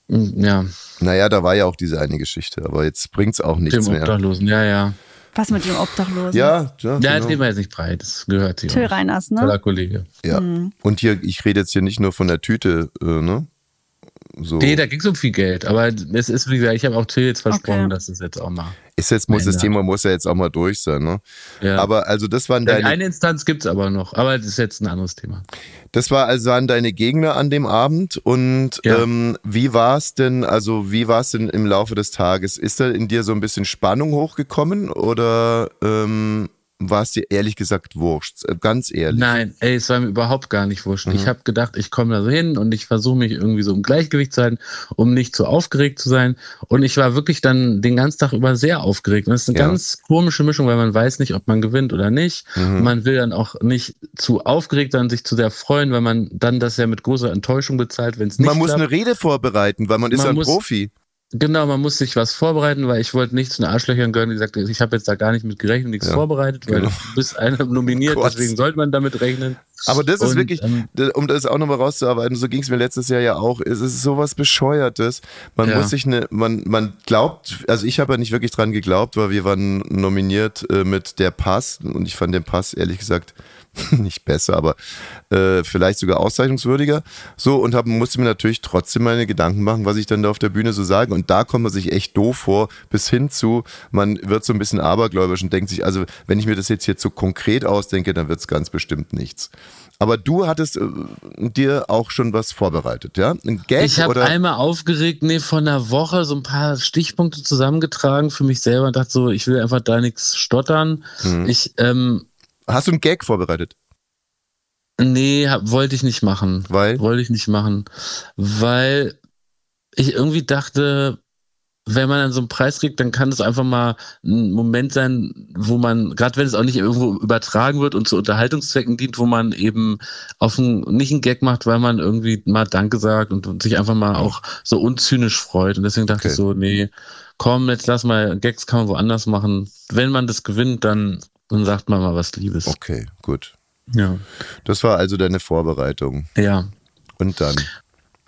ja. Naja, da war ja auch diese eine Geschichte, aber jetzt bringt's auch nichts dem mehr. Obdachlosen, ja, ja. Was mit dem Obdachlosen? Ja, ja. Ja, genau. gehen wir jetzt nicht breit, das gehört hier. Till Reiners, ne? Toller Kollege. Ja. Mhm. Und hier, ich rede jetzt hier nicht nur von der Tüte, äh, ne? So. Nee, da ging es um viel Geld. Aber es ist, wie gesagt, ich habe auch Till jetzt versprochen, okay. dass es jetzt auch mal. Ist jetzt, muss das Thema muss ja jetzt auch mal durch sein, ne? Ja. Aber also das waren deine. Eine Instanz gibt es aber noch, aber das ist jetzt ein anderes Thema. Das war also waren deine Gegner an dem Abend und ja. ähm, wie war es denn, also wie war es denn im Laufe des Tages? Ist da in dir so ein bisschen Spannung hochgekommen oder ähm, war es dir ehrlich gesagt wurscht? Äh, ganz ehrlich. Nein, ey, es war mir überhaupt gar nicht wurscht. Mhm. Ich habe gedacht, ich komme da so hin und ich versuche mich irgendwie so im Gleichgewicht zu halten, um nicht zu aufgeregt zu sein. Und ich war wirklich dann den ganzen Tag über sehr aufgeregt. Und das ist eine ja. ganz komische Mischung, weil man weiß nicht, ob man gewinnt oder nicht. Mhm. Man will dann auch nicht zu aufgeregt sein, sich zu sehr freuen, weil man dann das ja mit großer Enttäuschung bezahlt, wenn es nicht Man muss klappt. eine Rede vorbereiten, weil man, man ist ein muss, Profi. Genau, man muss sich was vorbereiten, weil ich wollte nicht zu den Arschlöchern gehören, die gesagt ich habe jetzt da gar nicht mit gerechnet, nichts ja, vorbereitet, weil genau. du bist einer nominiert, Gott. deswegen sollte man damit rechnen. Aber das ist wirklich, ähm, um das auch nochmal rauszuarbeiten, so ging es mir letztes Jahr ja auch, es ist sowas Bescheuertes. Man ja. muss sich eine, man, man glaubt, also ich habe ja nicht wirklich dran geglaubt, weil wir waren nominiert äh, mit der Pass und ich fand den Pass ehrlich gesagt nicht besser, aber äh, vielleicht sogar auszeichnungswürdiger. So, und hab, musste mir natürlich trotzdem meine Gedanken machen, was ich dann da auf der Bühne so sage. Und da kommt man sich echt doof vor, bis hin zu, man wird so ein bisschen abergläubisch und denkt sich, also wenn ich mir das jetzt hier so konkret ausdenke, dann wird es ganz bestimmt nichts. Aber du hattest äh, dir auch schon was vorbereitet, ja? Ein Gag ich habe einmal aufgeregt, nee, von einer Woche so ein paar Stichpunkte zusammengetragen für mich selber und dachte so, ich will einfach da nichts stottern. Hm. Ich ähm, Hast du einen Gag vorbereitet? Nee, hab, wollte ich nicht machen. Weil? Wollte ich nicht machen. Weil ich irgendwie dachte, wenn man dann so einen Preis kriegt, dann kann es einfach mal ein Moment sein, wo man, gerade wenn es auch nicht irgendwo übertragen wird und zu Unterhaltungszwecken dient, wo man eben auf ein, nicht einen Gag macht, weil man irgendwie mal Danke sagt und, und sich einfach mal auch so unzynisch freut. Und deswegen dachte okay. ich so, nee, komm, jetzt lass mal, Gags kann man woanders machen. Wenn man das gewinnt, dann, dann sagt man mal was Liebes. Okay, gut. Ja. Das war also deine Vorbereitung. Ja. Und dann?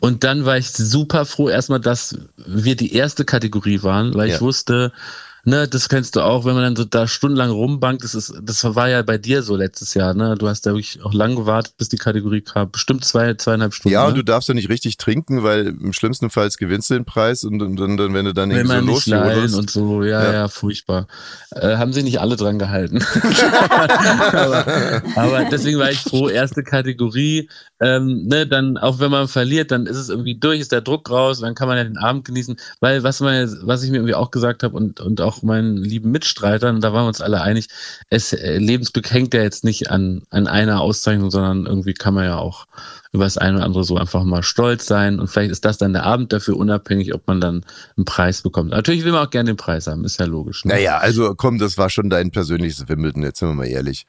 Und dann war ich super froh erstmal, dass wir die erste Kategorie waren, weil ja. ich wusste, ne, das kennst du auch, wenn man dann so da stundenlang rumbankt, das ist, das war ja bei dir so letztes Jahr, ne? Du hast da wirklich auch lang gewartet, bis die Kategorie kam. Bestimmt zwei, zweieinhalb Stunden. Ja, und ne? du darfst ja nicht richtig trinken, weil im schlimmsten Fall gewinnst du den Preis und, und, und, und wenn du dann wenn irgendwie so losjodelst. und so, ja, ja, ja furchtbar. Äh, haben sich nicht alle dran gehalten. aber, aber deswegen war ich froh, erste Kategorie, ähm, ne, dann auch wenn man verliert, dann ist es irgendwie durch, ist der Druck raus, dann kann man ja den Abend genießen, weil was man, was ich mir irgendwie auch gesagt habe und, und auch meinen lieben Mitstreitern, da waren wir uns alle einig, es, äh, Lebensglück hängt ja jetzt nicht an, an einer Auszeichnung, sondern irgendwie kann man ja auch über das eine oder andere so einfach mal stolz sein und vielleicht ist das dann der Abend dafür unabhängig, ob man dann einen Preis bekommt. Natürlich will man auch gerne den Preis haben, ist ja logisch. Ne? Naja, also komm, das war schon dein persönliches Wimbledon, jetzt sind wir mal ehrlich.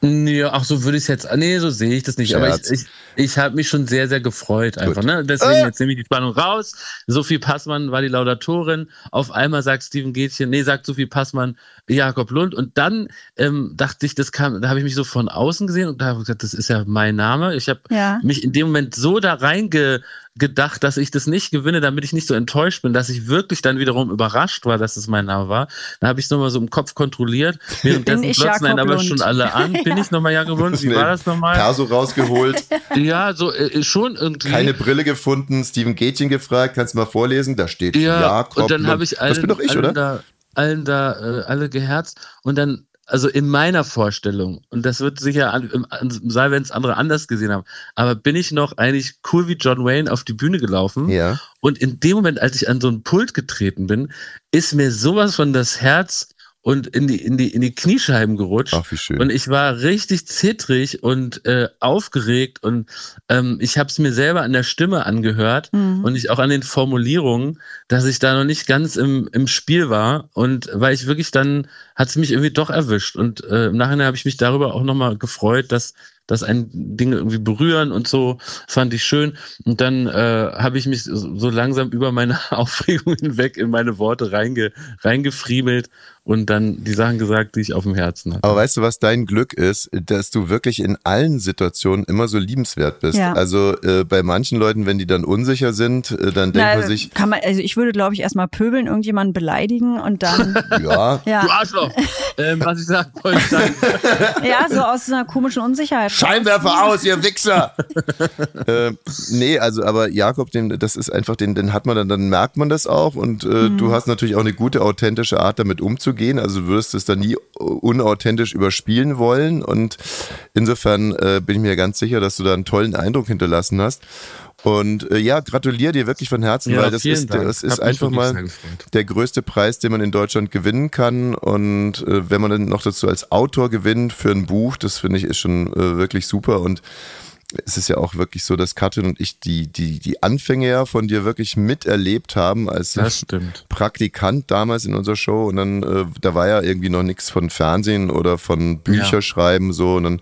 Nee, ach so würde ich es jetzt. Nee, so sehe ich das nicht. Scherz. Aber ich, ich, ich habe mich schon sehr, sehr gefreut einfach. Ne? Deswegen äh. jetzt nehme ich die Spannung raus. Sophie Passmann war die Laudatorin. Auf einmal sagt Steven Gätchen, nee, sagt Sophie Passmann Jakob Lund. Und dann ähm, dachte ich, das kam, da habe ich mich so von außen gesehen und da habe ich gesagt, das ist ja mein Name. Ich habe ja. mich in dem Moment so da reinge gedacht, dass ich das nicht gewinne, damit ich nicht so enttäuscht bin, dass ich wirklich dann wiederum überrascht war, dass es mein Name war. Da habe ich es nochmal so im Kopf kontrolliert. Währenddessen glotzen einen aber schon alle an. Bin ja. ich nochmal Jakob Lund? Wie war das nochmal? Perso rausgeholt. ja, so äh, schon irgendwie. Keine Brille gefunden, Steven Gätchen gefragt, kannst du mal vorlesen? Da steht ja, Jakob Und dann habe ich allen, das bin doch ich, oder? Da, allen da äh, alle geherzt und dann also in meiner Vorstellung, und das wird sicher im, Saal, wenn es andere anders gesehen haben, aber bin ich noch eigentlich cool wie John Wayne auf die Bühne gelaufen. Ja. Und in dem Moment, als ich an so ein Pult getreten bin, ist mir sowas von das Herz und in die, in die, in die Kniescheiben gerutscht. Ach, wie schön. Und ich war richtig zittrig und äh, aufgeregt und ähm, ich habe es mir selber an der Stimme angehört mhm. und ich auch an den Formulierungen, dass ich da noch nicht ganz im, im Spiel war. Und weil ich wirklich dann, hat es mich irgendwie doch erwischt. Und äh, im Nachhinein habe ich mich darüber auch nochmal gefreut, dass dass ein Dinge irgendwie berühren und so fand ich schön. Und dann äh, habe ich mich so langsam über meine Aufregung hinweg in meine Worte reinge, reingefriemelt und dann die Sachen gesagt, die ich auf dem Herzen hatte. Aber weißt du, was dein Glück ist, dass du wirklich in allen Situationen immer so liebenswert bist. Ja. Also äh, bei manchen Leuten, wenn die dann unsicher sind, äh, dann denkt man sich. Kann man, also ich würde, glaube ich, erstmal pöbeln, irgendjemanden beleidigen und dann. ja. ja. Du Arschloch. ähm, was ich sagen wollte. ja, so aus einer komischen Unsicherheit. Scheinwerfer aus, ihr Wichser! äh, nee, also aber Jakob, den, das ist einfach, den, den hat man dann, dann merkt man das auch und äh, mhm. du hast natürlich auch eine gute, authentische Art, damit umzugehen. Also du wirst es dann nie unauthentisch überspielen wollen und insofern äh, bin ich mir ganz sicher, dass du da einen tollen Eindruck hinterlassen hast. Und äh, ja, gratuliere dir wirklich von Herzen, ja, weil das ist, das ist einfach mal der größte Preis, den man in Deutschland gewinnen kann. Und äh, wenn man dann noch dazu als Autor gewinnt für ein Buch, das finde ich ist schon äh, wirklich super. Und es ist ja auch wirklich so, dass Katrin und ich die, die, die Anfänge ja von dir wirklich miterlebt haben als Praktikant damals in unserer Show. Und dann, äh, da war ja irgendwie noch nichts von Fernsehen oder von Bücherschreiben ja. so. Und dann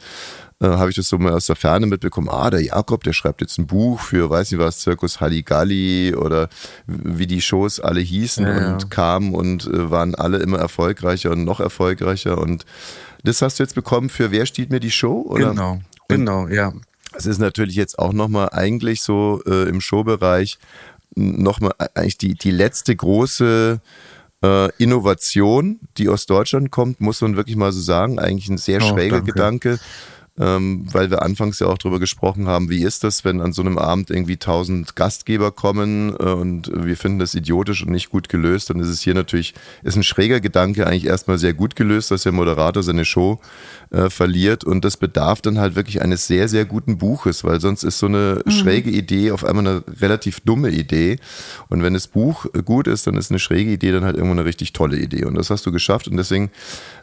äh, habe ich das so mal aus der Ferne mitbekommen, ah, der Jakob, der schreibt jetzt ein Buch für, weiß nicht was, Zirkus Halligalli oder wie die Shows alle hießen ja, und ja. kamen und äh, waren alle immer erfolgreicher und noch erfolgreicher und das hast du jetzt bekommen für Wer steht mir die Show? Oder? Genau, genau, ja. Es ist natürlich jetzt auch nochmal eigentlich so äh, im Showbereich nochmal eigentlich die, die letzte große äh, Innovation, die aus Deutschland kommt, muss man wirklich mal so sagen. Eigentlich ein sehr oh, schräger danke. Gedanke ähm, weil wir anfangs ja auch darüber gesprochen haben, wie ist das, wenn an so einem Abend irgendwie tausend Gastgeber kommen äh, und wir finden das idiotisch und nicht gut gelöst, dann ist es hier natürlich, ist ein schräger Gedanke eigentlich erstmal sehr gut gelöst, dass der Moderator seine Show äh, verliert. Und das bedarf dann halt wirklich eines sehr, sehr guten Buches, weil sonst ist so eine mhm. schräge Idee auf einmal eine relativ dumme Idee. Und wenn das Buch gut ist, dann ist eine schräge Idee dann halt irgendwann eine richtig tolle Idee. Und das hast du geschafft. Und deswegen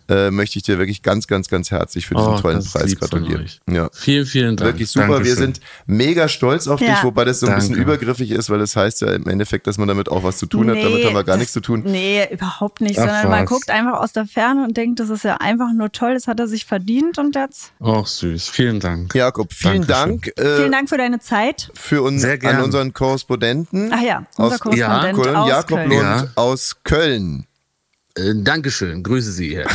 äh, möchte ich dir wirklich ganz, ganz, ganz herzlich für diesen oh, tollen Preis gratulieren von dir. Euch. Ja. Vielen, vielen Dank. Wirklich super. Dankeschön. Wir sind mega stolz auf ja. dich, wobei das so ein Danke. bisschen übergriffig ist, weil das heißt ja im Endeffekt, dass man damit auch was zu tun nee, hat. Damit haben wir gar nichts zu tun. Nee, überhaupt nicht, Ach, sondern was. man guckt einfach aus der Ferne und denkt, das ist ja einfach nur toll, das hat er sich verdient und jetzt. Ach, süß. Vielen Dank. Jakob, vielen Dank. Äh, vielen Dank für deine Zeit. Für uns, Sehr an unseren Korrespondenten. Ach ja, unser aus, Korrespondent ja, aus Jakob Köln. Lund ja. aus Köln. Äh, Dankeschön. Grüße Sie, Herr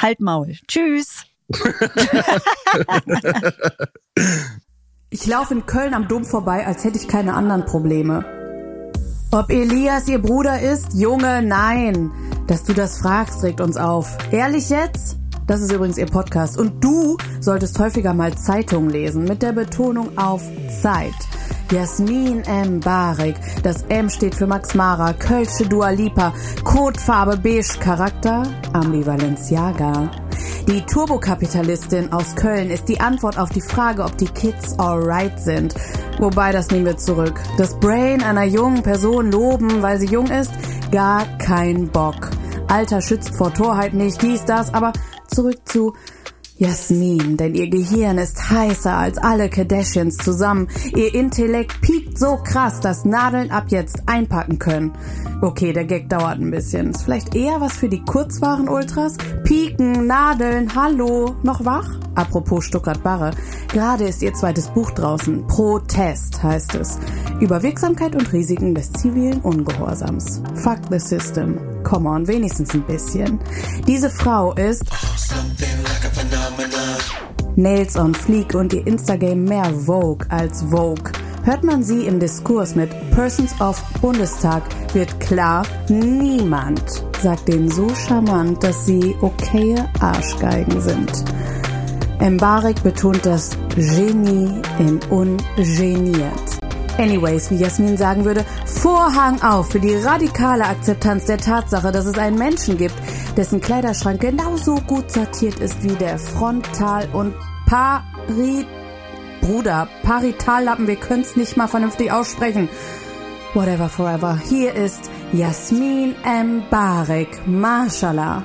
Halt Maul. Tschüss. ich laufe in Köln am Dom vorbei, als hätte ich keine anderen Probleme. Ob Elias ihr Bruder ist? Junge, nein. Dass du das fragst, regt uns auf. Ehrlich jetzt? Das ist übrigens ihr Podcast. Und du solltest häufiger mal Zeitung lesen, mit der Betonung auf Zeit. Jasmin M. Barek. Das M steht für Max Mara, Kölsche Dua Lipa, Kotfarbe Beige, Charakter Ambivalenciaga. Die Turbokapitalistin aus Köln ist die Antwort auf die Frage, ob die Kids alright sind. Wobei, das nehmen wir zurück. Das Brain einer jungen Person loben, weil sie jung ist, gar kein Bock. Alter schützt vor Torheit nicht, dies, das, aber zurück zu Jasmin, denn ihr Gehirn ist heißer als alle Kardashians zusammen. Ihr Intellekt piekt so krass, dass Nadeln ab jetzt einpacken können. Okay, der Gag dauert ein bisschen. Ist vielleicht eher was für die Kurzwaren-Ultras? Pieken, Nadeln, hallo, noch wach? Apropos Stuttgart-Barre. Gerade ist ihr zweites Buch draußen. Protest heißt es. Über Wirksamkeit und Risiken des zivilen Ungehorsams. Fuck the system. Come on, wenigstens ein bisschen. Diese Frau ist Nails on Fleek und ihr Instagame mehr Vogue als Vogue. Hört man sie im Diskurs mit Persons of Bundestag, wird klar, niemand sagt denen so charmant, dass sie okaye Arschgeigen sind. Mbarek betont das Genie in ungeniert. Anyways, wie Jasmin sagen würde, Vorhang auf für die radikale Akzeptanz der Tatsache, dass es einen Menschen gibt, dessen Kleiderschrank genauso gut sortiert ist wie der Frontal- und Parit... Bruder, Paritallappen, wir können's nicht mal vernünftig aussprechen. Whatever forever. Hier ist Jasmin M. Barek. Mashallah.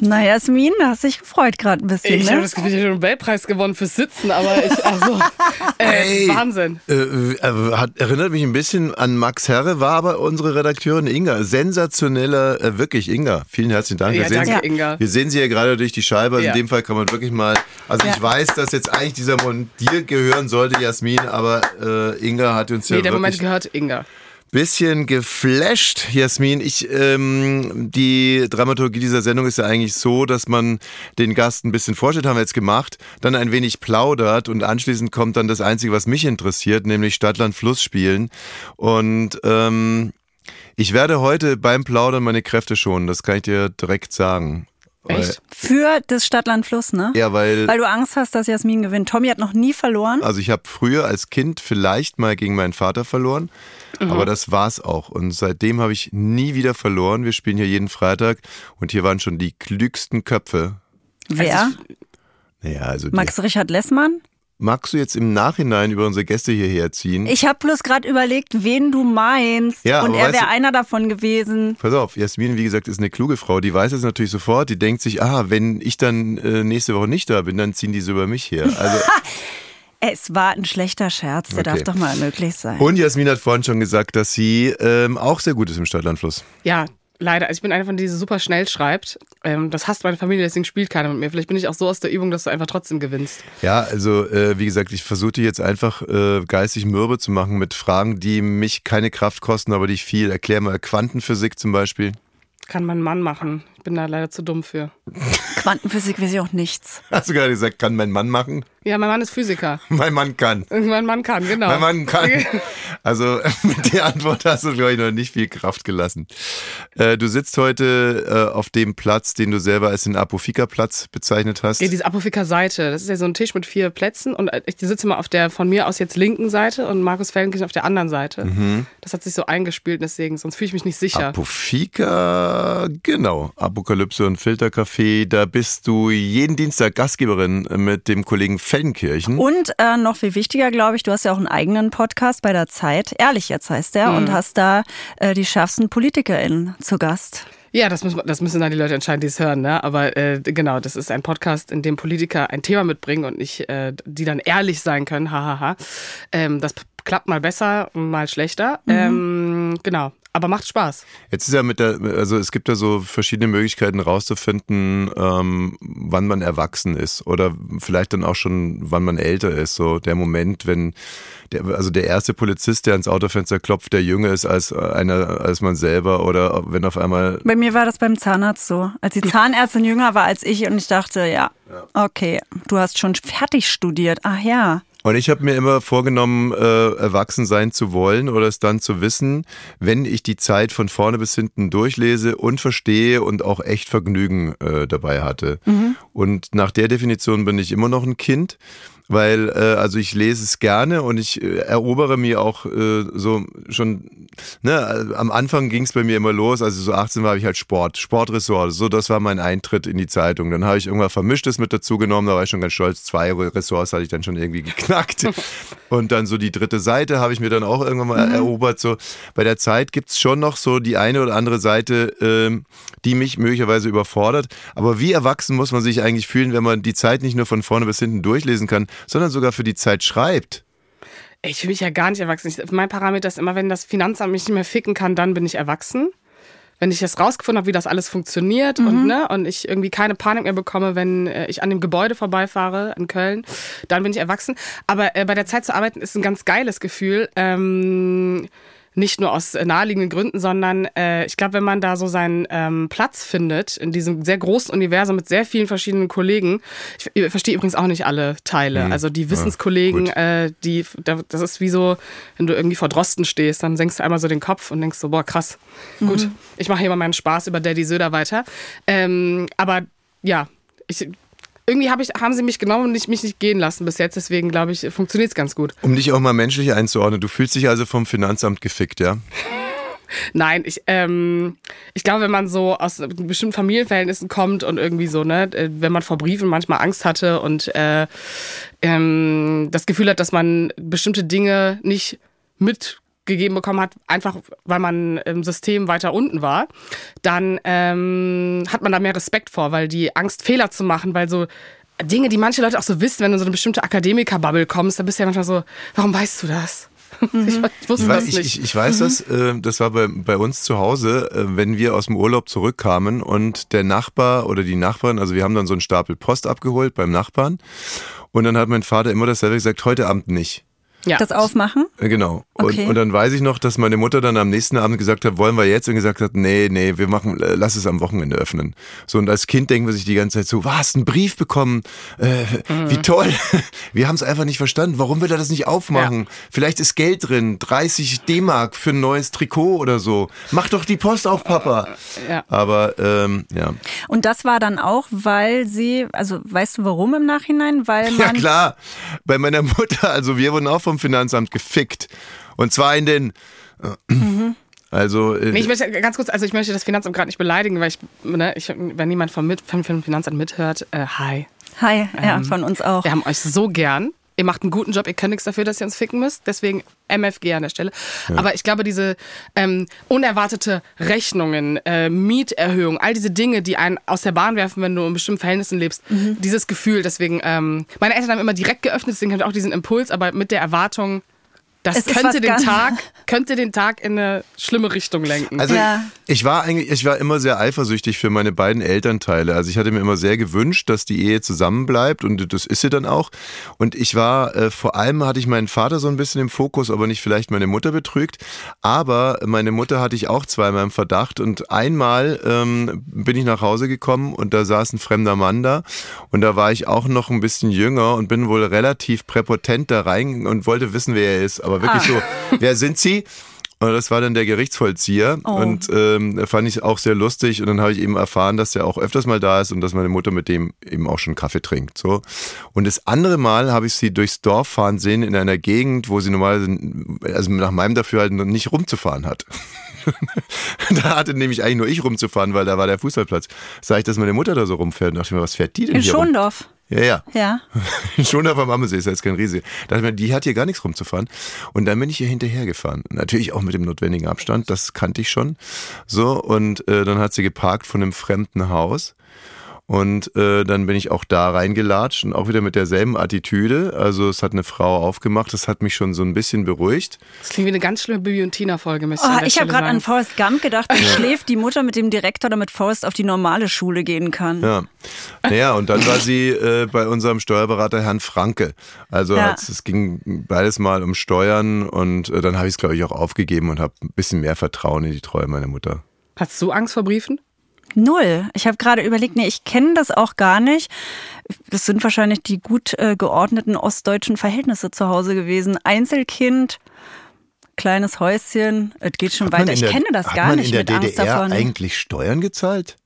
Na, Jasmin, hast dich gefreut gerade ein bisschen. Ich ne? habe das Gefühl, ich habe den Nobelpreis gewonnen fürs Sitzen, aber ich, also, äh, Wahnsinn. Äh, äh, hat, erinnert mich ein bisschen an Max Herre, war aber unsere Redakteurin Inga. Sensationeller, äh, wirklich Inga. Vielen herzlichen Dank. Ja, wir, danke, sehen, Inga. wir sehen sie ja gerade durch die Scheibe. Also ja. In dem Fall kann man wirklich mal, also ja. ich weiß, dass jetzt eigentlich dieser Mund dir gehören sollte, Jasmin, aber äh, Inga hat uns nee, ja der wirklich... Moment gehört Inga bisschen geflasht, Jasmin. Ich, ähm, die Dramaturgie dieser Sendung ist ja eigentlich so, dass man den Gast ein bisschen vorstellt, haben wir jetzt gemacht, dann ein wenig plaudert und anschließend kommt dann das Einzige, was mich interessiert, nämlich Stadtland Fluss spielen. Und ähm, ich werde heute beim Plaudern meine Kräfte schonen, das kann ich dir direkt sagen. Echt? Für das Stadtland Fluss, ne? Ja, weil. Weil du Angst hast, dass Jasmin gewinnt. Tommy hat noch nie verloren. Also ich habe früher als Kind vielleicht mal gegen meinen Vater verloren. Mhm. Aber das war's auch. Und seitdem habe ich nie wieder verloren. Wir spielen hier jeden Freitag und hier waren schon die klügsten Köpfe. Wer? Also, naja, also Max Richard Lessmann? Magst du jetzt im Nachhinein über unsere Gäste hierher ziehen? Ich habe bloß gerade überlegt, wen du meinst. Ja, und er wäre einer davon gewesen. Pass auf, Jasmin, wie gesagt, ist eine kluge Frau. Die weiß es natürlich sofort. Die denkt sich, ah, wenn ich dann äh, nächste Woche nicht da bin, dann ziehen die so über mich her. Also, Es war ein schlechter Scherz, der okay. darf doch mal möglich sein. Und Jasmin hat vorhin schon gesagt, dass sie ähm, auch sehr gut ist im Stadtlandfluss. Ja, leider. Also ich bin einer von denen, die super schnell schreibt. Ähm, das hasst meine Familie, deswegen spielt keiner mit mir. Vielleicht bin ich auch so aus der Übung, dass du einfach trotzdem gewinnst. Ja, also äh, wie gesagt, ich versuche dich jetzt einfach äh, geistig mürbe zu machen mit Fragen, die mich keine Kraft kosten, aber die ich viel. Erklär mal Quantenphysik zum Beispiel. Kann mein Mann machen. Ich bin da leider zu dumm für. Quantenphysik weiß ich auch nichts. Hast du gerade gesagt, kann mein Mann machen? Ja, mein Mann ist Physiker. Mein Mann kann. Mein Mann kann, genau. Mein Mann kann. Also mit der Antwort hast du, glaube ich, noch nicht viel Kraft gelassen. Äh, du sitzt heute äh, auf dem Platz, den du selber als den Apofika-Platz bezeichnet hast. Ja, diese Apofika-Seite. Das ist ja so ein Tisch mit vier Plätzen und ich sitze mal auf der von mir aus jetzt linken Seite und Markus Feldenkirchen auf der anderen Seite. Mhm. Das hat sich so eingespielt, deswegen, sonst fühle ich mich nicht sicher. Apofika, genau. Apokalypse und Filtercafé, da bist du jeden Dienstag Gastgeberin mit dem Kollegen Feldenkirchen. Und äh, noch viel wichtiger, glaube ich, du hast ja auch einen eigenen Podcast bei der Zeit. Ehrlich jetzt heißt der. Mhm. Und hast da äh, die schärfsten PolitikerInnen zu Gast. Ja, das, muss, das müssen dann die Leute entscheiden, die es hören. Ne? Aber äh, genau, das ist ein Podcast, in dem Politiker ein Thema mitbringen und nicht, äh, die dann ehrlich sein können. Hahaha. Ähm, das klappt mal besser, mal schlechter. Mhm. Ähm, genau aber macht Spaß. Jetzt ist ja mit der, also es gibt ja so verschiedene Möglichkeiten rauszufinden, ähm, wann man erwachsen ist oder vielleicht dann auch schon, wann man älter ist. So der Moment, wenn der, also der erste Polizist, der ans Autofenster klopft, der jünger ist als einer, als man selber oder wenn auf einmal. Bei mir war das beim Zahnarzt so, als die Zahnärztin jünger war als ich und ich dachte, ja, okay, du hast schon fertig studiert. Ach ja. Und ich habe mir immer vorgenommen, äh, erwachsen sein zu wollen oder es dann zu wissen, wenn ich die Zeit von vorne bis hinten durchlese und verstehe und auch echt Vergnügen äh, dabei hatte. Mhm. Und nach der Definition bin ich immer noch ein Kind weil äh, also ich lese es gerne und ich äh, erobere mir auch äh, so schon, ne, am Anfang ging es bei mir immer los, also so 18 war ich halt Sport, Sportressort, so das war mein Eintritt in die Zeitung. Dann habe ich irgendwann Vermischtes mit dazu genommen, da war ich schon ganz stolz, zwei Ressorts hatte ich dann schon irgendwie geknackt. und dann so die dritte Seite habe ich mir dann auch irgendwann mal mhm. erobert. So bei der Zeit gibt's schon noch so die eine oder andere Seite, ähm, die mich möglicherweise überfordert. Aber wie erwachsen muss man sich eigentlich fühlen, wenn man die Zeit nicht nur von vorne bis hinten durchlesen kann, sondern sogar für die Zeit schreibt. Ich fühle mich ja gar nicht erwachsen. mein Parameter ist immer, wenn das Finanzamt mich nicht mehr ficken kann, dann bin ich erwachsen. Wenn ich jetzt rausgefunden habe, wie das alles funktioniert mhm. und, ne, und ich irgendwie keine Panik mehr bekomme, wenn äh, ich an dem Gebäude vorbeifahre in Köln, dann bin ich erwachsen. Aber äh, bei der Zeit zu arbeiten ist ein ganz geiles Gefühl. Ähm, nicht nur aus naheliegenden Gründen, sondern äh, ich glaube, wenn man da so seinen ähm, Platz findet in diesem sehr großen Universum mit sehr vielen verschiedenen Kollegen, ich, ich verstehe übrigens auch nicht alle Teile. Mhm. Also die Wissenskollegen, ja, äh, die, das ist wie so, wenn du irgendwie vor Drosten stehst, dann senkst du einmal so den Kopf und denkst so, boah, krass, mhm. gut, ich mache hier mal meinen Spaß über Daddy Söder weiter. Ähm, aber ja, ich irgendwie hab ich, haben sie mich genommen und nicht, mich nicht gehen lassen bis jetzt. Deswegen glaube ich, funktioniert es ganz gut. Um dich auch mal menschlich einzuordnen, du fühlst dich also vom Finanzamt gefickt, ja? Nein, ich, ähm, ich glaube, wenn man so aus bestimmten Familienverhältnissen kommt und irgendwie so, ne, äh, wenn man vor Briefen manchmal Angst hatte und äh, ähm, das Gefühl hat, dass man bestimmte Dinge nicht mit gegeben bekommen hat, einfach weil man im System weiter unten war, dann ähm, hat man da mehr Respekt vor, weil die Angst, Fehler zu machen, weil so Dinge, die manche Leute auch so wissen, wenn du in so eine bestimmte Akademiker-Bubble kommst, da bist du ja manchmal so, warum weißt du das? Mhm. Ich, wusste das nicht. Ich, ich weiß mhm. das, äh, das war bei, bei uns zu Hause, äh, wenn wir aus dem Urlaub zurückkamen und der Nachbar oder die Nachbarn, also wir haben dann so einen Stapel Post abgeholt beim Nachbarn und dann hat mein Vater immer dasselbe gesagt, heute Abend nicht. Ja. Das Aufmachen? Äh, genau. Okay. Und, und, dann weiß ich noch, dass meine Mutter dann am nächsten Abend gesagt hat, wollen wir jetzt? Und gesagt hat, nee, nee, wir machen, äh, lass es am Wochenende öffnen. So, und als Kind denken wir sich die ganze Zeit so, was, ein Brief bekommen? Äh, mhm. Wie toll. Wir haben es einfach nicht verstanden. Warum will er das nicht aufmachen? Ja. Vielleicht ist Geld drin, 30 D-Mark für ein neues Trikot oder so. Mach doch die Post auf, Papa. Ja. Aber, ähm, ja. Und das war dann auch, weil sie, also weißt du warum im Nachhinein? Weil man ja klar, bei meiner Mutter, also wir wurden auch vom Finanzamt gefickt. Und zwar in den. Mhm. Also. Äh, nee, ich möchte ganz kurz, also ich möchte das Finanzamt gerade nicht beleidigen, weil ich, ne, ich wenn niemand vom, mit, vom Finanzamt mithört, äh, hi. Hi, ähm, ja, von uns auch. Wir haben euch so gern. Ihr macht einen guten Job, ihr könnt nichts dafür, dass ihr uns ficken müsst. Deswegen MFG an der Stelle. Ja. Aber ich glaube, diese ähm, unerwartete Rechnungen, äh, Mieterhöhung, all diese Dinge, die einen aus der Bahn werfen, wenn du in bestimmten Verhältnissen lebst, mhm. dieses Gefühl, deswegen, ähm, meine Eltern haben immer direkt geöffnet, deswegen habe ich auch diesen Impuls, aber mit der Erwartung, das es könnte den Tag, könnte den Tag in eine schlimme Richtung lenken. Also ja. ich war eigentlich, ich war immer sehr eifersüchtig für meine beiden Elternteile. Also ich hatte mir immer sehr gewünscht, dass die Ehe zusammenbleibt und das ist sie dann auch. Und ich war, äh, vor allem hatte ich meinen Vater so ein bisschen im Fokus, aber nicht vielleicht meine Mutter betrügt. Aber meine Mutter hatte ich auch zweimal im Verdacht und einmal ähm, bin ich nach Hause gekommen und da saß ein fremder Mann da und da war ich auch noch ein bisschen jünger und bin wohl relativ präpotent da rein und wollte wissen, wer er ist aber wirklich ah. so, wer sind Sie? Und das war dann der Gerichtsvollzieher. Oh. Und ähm, fand ich auch sehr lustig. Und dann habe ich eben erfahren, dass der auch öfters mal da ist und dass meine Mutter mit dem eben auch schon Kaffee trinkt. So. Und das andere Mal habe ich sie durchs Dorf fahren sehen in einer Gegend, wo sie normalerweise, also nach meinem Dafürhalten, nicht rumzufahren hat. da hatte nämlich eigentlich nur ich rumzufahren, weil da war der Fußballplatz. Sag ich, dass meine Mutter da so rumfährt und dachte mir, was fährt die denn in hier Schondorf. Rum? Ja, ja. Ja. Schon auf am Ammersee ist jetzt kein Riese. Da dachte ich mir, die hat hier gar nichts rumzufahren. Und dann bin ich hier hinterhergefahren. Natürlich auch mit dem notwendigen Abstand, das kannte ich schon. So, und äh, dann hat sie geparkt von einem fremden Haus. Und äh, dann bin ich auch da reingelatscht und auch wieder mit derselben Attitüde. Also es hat eine Frau aufgemacht, das hat mich schon so ein bisschen beruhigt. Das klingt wie eine ganz schlimme Bibi und Tina-Folge, oh, Ich habe gerade an Forrest Gump gedacht, wie schläft die Mutter mit dem Direktor, damit Forrest auf die normale Schule gehen kann. Ja. Naja, und dann war sie äh, bei unserem Steuerberater Herrn Franke. Also ja. es ging beides mal um Steuern und äh, dann habe ich es, glaube ich, auch aufgegeben und habe ein bisschen mehr Vertrauen in die Treue meiner Mutter. Hast du Angst vor Briefen? Null. Ich habe gerade überlegt, nee, ich kenne das auch gar nicht. Das sind wahrscheinlich die gut äh, geordneten ostdeutschen Verhältnisse zu Hause gewesen. Einzelkind, kleines Häuschen, es geht schon weiter. Ich kenne das gar nicht mit Angst davon. Hat man in der DDR eigentlich Steuern gezahlt?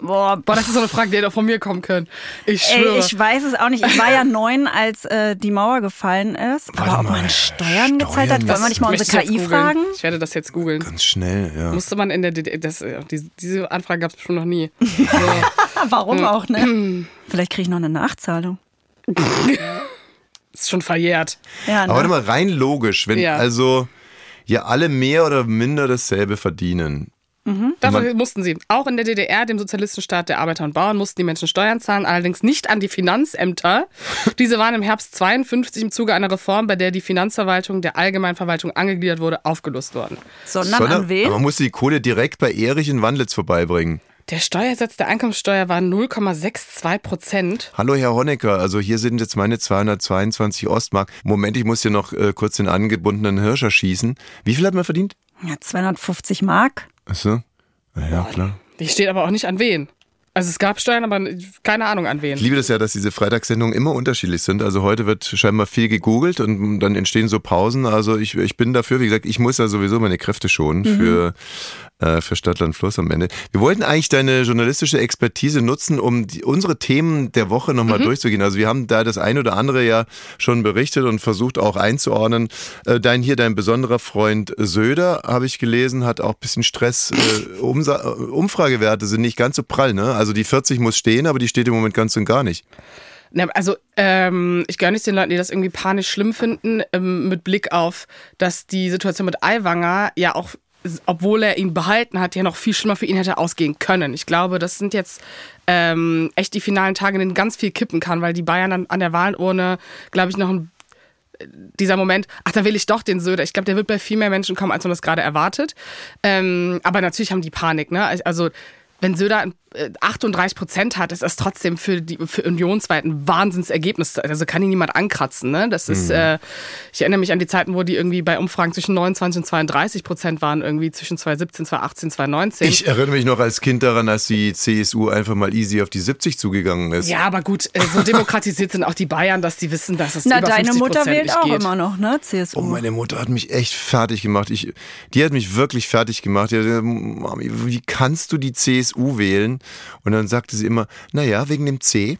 Boah, boah, das ist so eine Frage, die hätte auch von mir kommen können. Ich schwöre. Ey, ich weiß es auch nicht. Ich war ja neun, als äh, die Mauer gefallen ist. Warte Aber ob man Steuern, Steuern gezahlt hat, wollen wir nicht mal unsere KI fragen? Ich werde das jetzt googeln. Ganz schnell, ja. Musste man in der DDR, das, äh, diese Anfrage gab es bestimmt noch nie. So. Warum hm. auch, ne? Vielleicht kriege ich noch eine Nachzahlung. ist schon verjährt. Ja, ne? Aber warte mal, rein logisch, wenn ja. also ja alle mehr oder minder dasselbe verdienen, Mhm. Dafür mussten sie. Auch in der DDR, dem Sozialistenstaat der Arbeiter und Bauern, mussten die Menschen Steuern zahlen, allerdings nicht an die Finanzämter. Diese waren im Herbst 52 im Zuge einer Reform, bei der die Finanzverwaltung der Allgemeinverwaltung angegliedert wurde, aufgelöst worden. Sondern, Sondern an wen? man musste die Kohle direkt bei Erich in Wandlitz vorbeibringen. Der Steuersatz der Einkommenssteuer war 0,62 Prozent. Hallo Herr Honecker, also hier sind jetzt meine 222 Ostmark. Moment, ich muss hier noch äh, kurz den angebundenen Hirscher schießen. Wie viel hat man verdient? Ja, 250 Mark. Achso? Na ja, klar. Die steht aber auch nicht an wen. Also es gab Steuern, aber keine Ahnung an wen. Ich liebe das ja, dass diese Freitagssendungen immer unterschiedlich sind. Also heute wird scheinbar viel gegoogelt und dann entstehen so Pausen. Also ich, ich bin dafür, wie gesagt, ich muss ja sowieso meine Kräfte schonen mhm. für äh, für Stadtland Fluss am Ende. Wir wollten eigentlich deine journalistische Expertise nutzen, um die, unsere Themen der Woche nochmal mhm. durchzugehen. Also wir haben da das ein oder andere ja schon berichtet und versucht auch einzuordnen. Äh, dein hier, dein besonderer Freund Söder, habe ich gelesen, hat auch ein bisschen Stress. Äh, Umfragewerte sind nicht ganz so prall, ne? Also die 40 muss stehen, aber die steht im Moment ganz und gar nicht. Also ähm, ich gönne nicht den Leuten, die das irgendwie panisch schlimm finden, ähm, mit Blick auf, dass die Situation mit Aiwanger ja auch obwohl er ihn behalten hat, ja noch viel schlimmer für ihn hätte ausgehen können. Ich glaube, das sind jetzt ähm, echt die finalen Tage, in denen ganz viel kippen kann, weil die Bayern dann an der Wahlurne, glaube ich, noch ein dieser Moment, ach, da will ich doch den Söder. Ich glaube, der wird bei viel mehr Menschen kommen, als man das gerade erwartet. Ähm, aber natürlich haben die Panik, ne? Also, wenn Söder 38 Prozent hat, ist das trotzdem für die für unionsweit ein Wahnsinnsergebnis. Also kann ihn niemand ankratzen. Ne? Das ist, mhm. äh, ich erinnere mich an die Zeiten, wo die irgendwie bei Umfragen zwischen 29 und 32 Prozent waren, irgendwie zwischen 2017, 2018, 2019. Ich erinnere mich noch als Kind daran, als die CSU einfach mal easy auf die 70 zugegangen ist. Ja, aber gut, äh, so demokratisiert sind auch die Bayern, dass die wissen, dass es Na, über deine Mutter wählt auch geht. immer noch, ne? CSU. Oh, meine Mutter hat mich echt fertig gemacht. Ich, die hat mich wirklich fertig gemacht. Die hat gesagt, Mami, wie kannst du die CSU wählen? Und dann sagt sagte sie immer, naja, wegen dem C.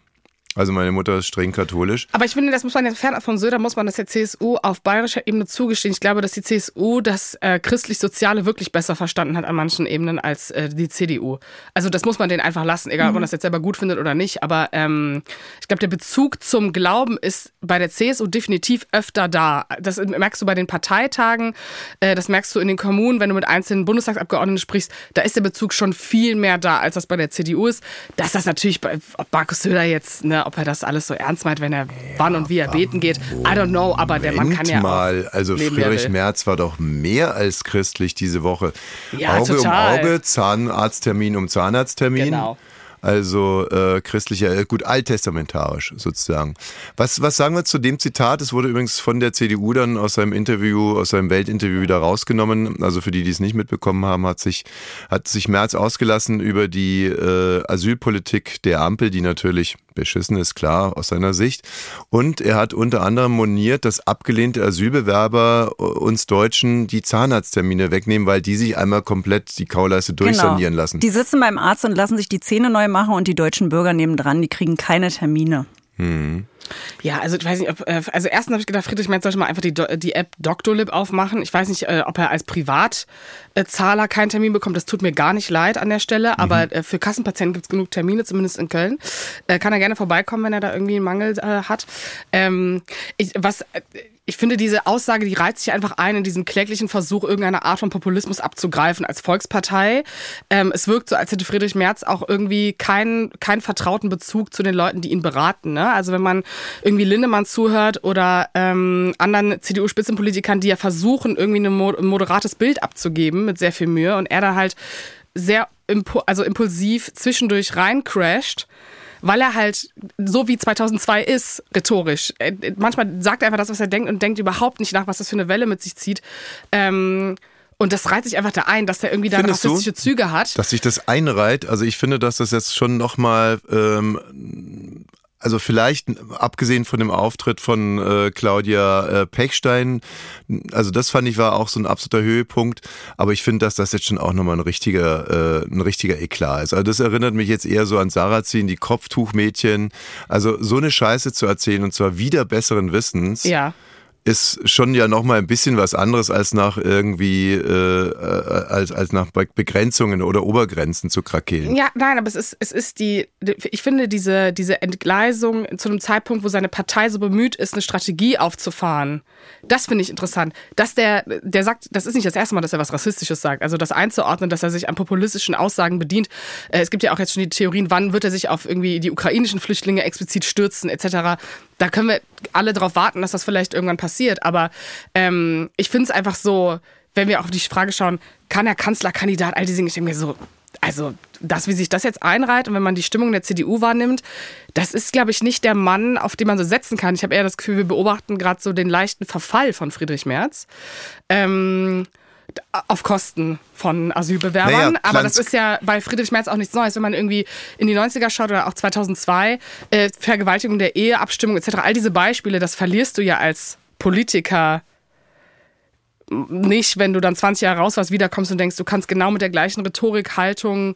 Also meine Mutter ist streng katholisch. Aber ich finde, das muss man jetzt fernab von Söder, muss man das der CSU auf bayerischer Ebene zugestehen. Ich glaube, dass die CSU das äh, christlich-soziale wirklich besser verstanden hat an manchen Ebenen als äh, die CDU. Also das muss man denen einfach lassen, egal mhm. ob man mhm. das jetzt selber gut findet oder nicht. Aber ähm, ich glaube, der Bezug zum Glauben ist bei der CSU definitiv öfter da. Das merkst du bei den Parteitagen, äh, das merkst du in den Kommunen, wenn du mit einzelnen Bundestagsabgeordneten sprichst. Da ist der Bezug schon viel mehr da, als das bei der CDU ist. Dass das natürlich bei Markus Söder jetzt ne, ob er das alles so ernst meint, wenn er ja, wann und wie er beten geht. I don't know, aber der Mann kann ja mal, also Friedrich Merz war doch mehr als christlich diese Woche. Ja, Auge total. um Auge, Zahnarzttermin um Zahnarzttermin. Genau. Also äh, christlicher, äh, gut alttestamentarisch sozusagen. Was, was sagen wir zu dem Zitat? Es wurde übrigens von der CDU dann aus seinem Interview, aus seinem Weltinterview wieder rausgenommen. Also für die, die es nicht mitbekommen haben, hat sich, hat sich Merz ausgelassen über die äh, Asylpolitik der Ampel, die natürlich beschissen ist, klar, aus seiner Sicht. Und er hat unter anderem moniert, dass abgelehnte Asylbewerber äh, uns Deutschen die Zahnarzttermine wegnehmen, weil die sich einmal komplett die Kauleiste genau. durchsanieren genau. lassen. Die sitzen beim Arzt und lassen sich die Zähne neu machen und die deutschen Bürger nehmen dran, die kriegen keine Termine. Hm. Ja, also ich weiß nicht, ob, äh, also erstens habe ich gedacht, Friedrich Merz sollte mal einfach die, die App Doctolib aufmachen. Ich weiß nicht, äh, ob er als Privatzahler keinen Termin bekommt. Das tut mir gar nicht leid an der Stelle, aber mhm. für Kassenpatienten gibt es genug Termine, zumindest in Köln. Kann er gerne vorbeikommen, wenn er da irgendwie einen Mangel hat. Ähm, ich, was ich finde, diese Aussage, die reizt sich einfach ein in diesen kläglichen Versuch, irgendeine Art von Populismus abzugreifen als Volkspartei. Ähm, es wirkt so, als hätte Friedrich Merz auch irgendwie keinen, keinen vertrauten Bezug zu den Leuten, die ihn beraten. Ne? Also wenn man irgendwie Lindemann zuhört oder ähm, anderen CDU-Spitzenpolitikern, die ja versuchen, irgendwie ein moderates Bild abzugeben mit sehr viel Mühe und er da halt sehr impu also impulsiv zwischendurch reincrasht, weil er halt so wie 2002 ist, rhetorisch. Manchmal sagt er einfach das, was er denkt und denkt überhaupt nicht nach, was das für eine Welle mit sich zieht. Ähm, und das reiht sich einfach da ein, dass er irgendwie da Findest rassistische du, Züge hat. Dass sich das einreiht. Also ich finde, dass das jetzt schon nochmal ähm, also vielleicht abgesehen von dem Auftritt von äh, Claudia äh, Pechstein, also das fand ich war auch so ein absoluter Höhepunkt, aber ich finde, dass das jetzt schon auch nochmal ein richtiger, äh, ein richtiger Eklat ist. Also das erinnert mich jetzt eher so an Sarrazin, die Kopftuchmädchen, also so eine Scheiße zu erzählen und zwar wieder besseren Wissens. Ja ist schon ja noch mal ein bisschen was anderes als nach irgendwie äh, äh, als als nach Begrenzungen oder Obergrenzen zu krakeln. Ja, nein, aber es ist es ist die ich finde diese diese Entgleisung zu einem Zeitpunkt, wo seine Partei so bemüht ist, eine Strategie aufzufahren. Das finde ich interessant, dass der der sagt, das ist nicht das erste Mal, dass er was rassistisches sagt. Also das einzuordnen, dass er sich an populistischen Aussagen bedient. Äh, es gibt ja auch jetzt schon die Theorien, wann wird er sich auf irgendwie die ukrainischen Flüchtlinge explizit stürzen etc da können wir alle darauf warten, dass das vielleicht irgendwann passiert. Aber ähm, ich finde es einfach so, wenn wir auf die Frage schauen, kann er Kanzlerkandidat, all diese Dinge, ich denke mir so, also das, wie sich das jetzt einreiht und wenn man die Stimmung der CDU wahrnimmt, das ist, glaube ich, nicht der Mann, auf den man so setzen kann. Ich habe eher das Gefühl, wir beobachten gerade so den leichten Verfall von Friedrich Merz. Ähm, auf Kosten von Asylbewerbern. Naja, aber das ist ja bei Friedrich Merz auch nichts Neues. Wenn man irgendwie in die 90er schaut oder auch 2002, äh, Vergewaltigung der Ehe, Abstimmung etc., all diese Beispiele, das verlierst du ja als Politiker nicht, wenn du dann 20 Jahre raus warst, wiederkommst und denkst, du kannst genau mit der gleichen Rhetorik, Haltung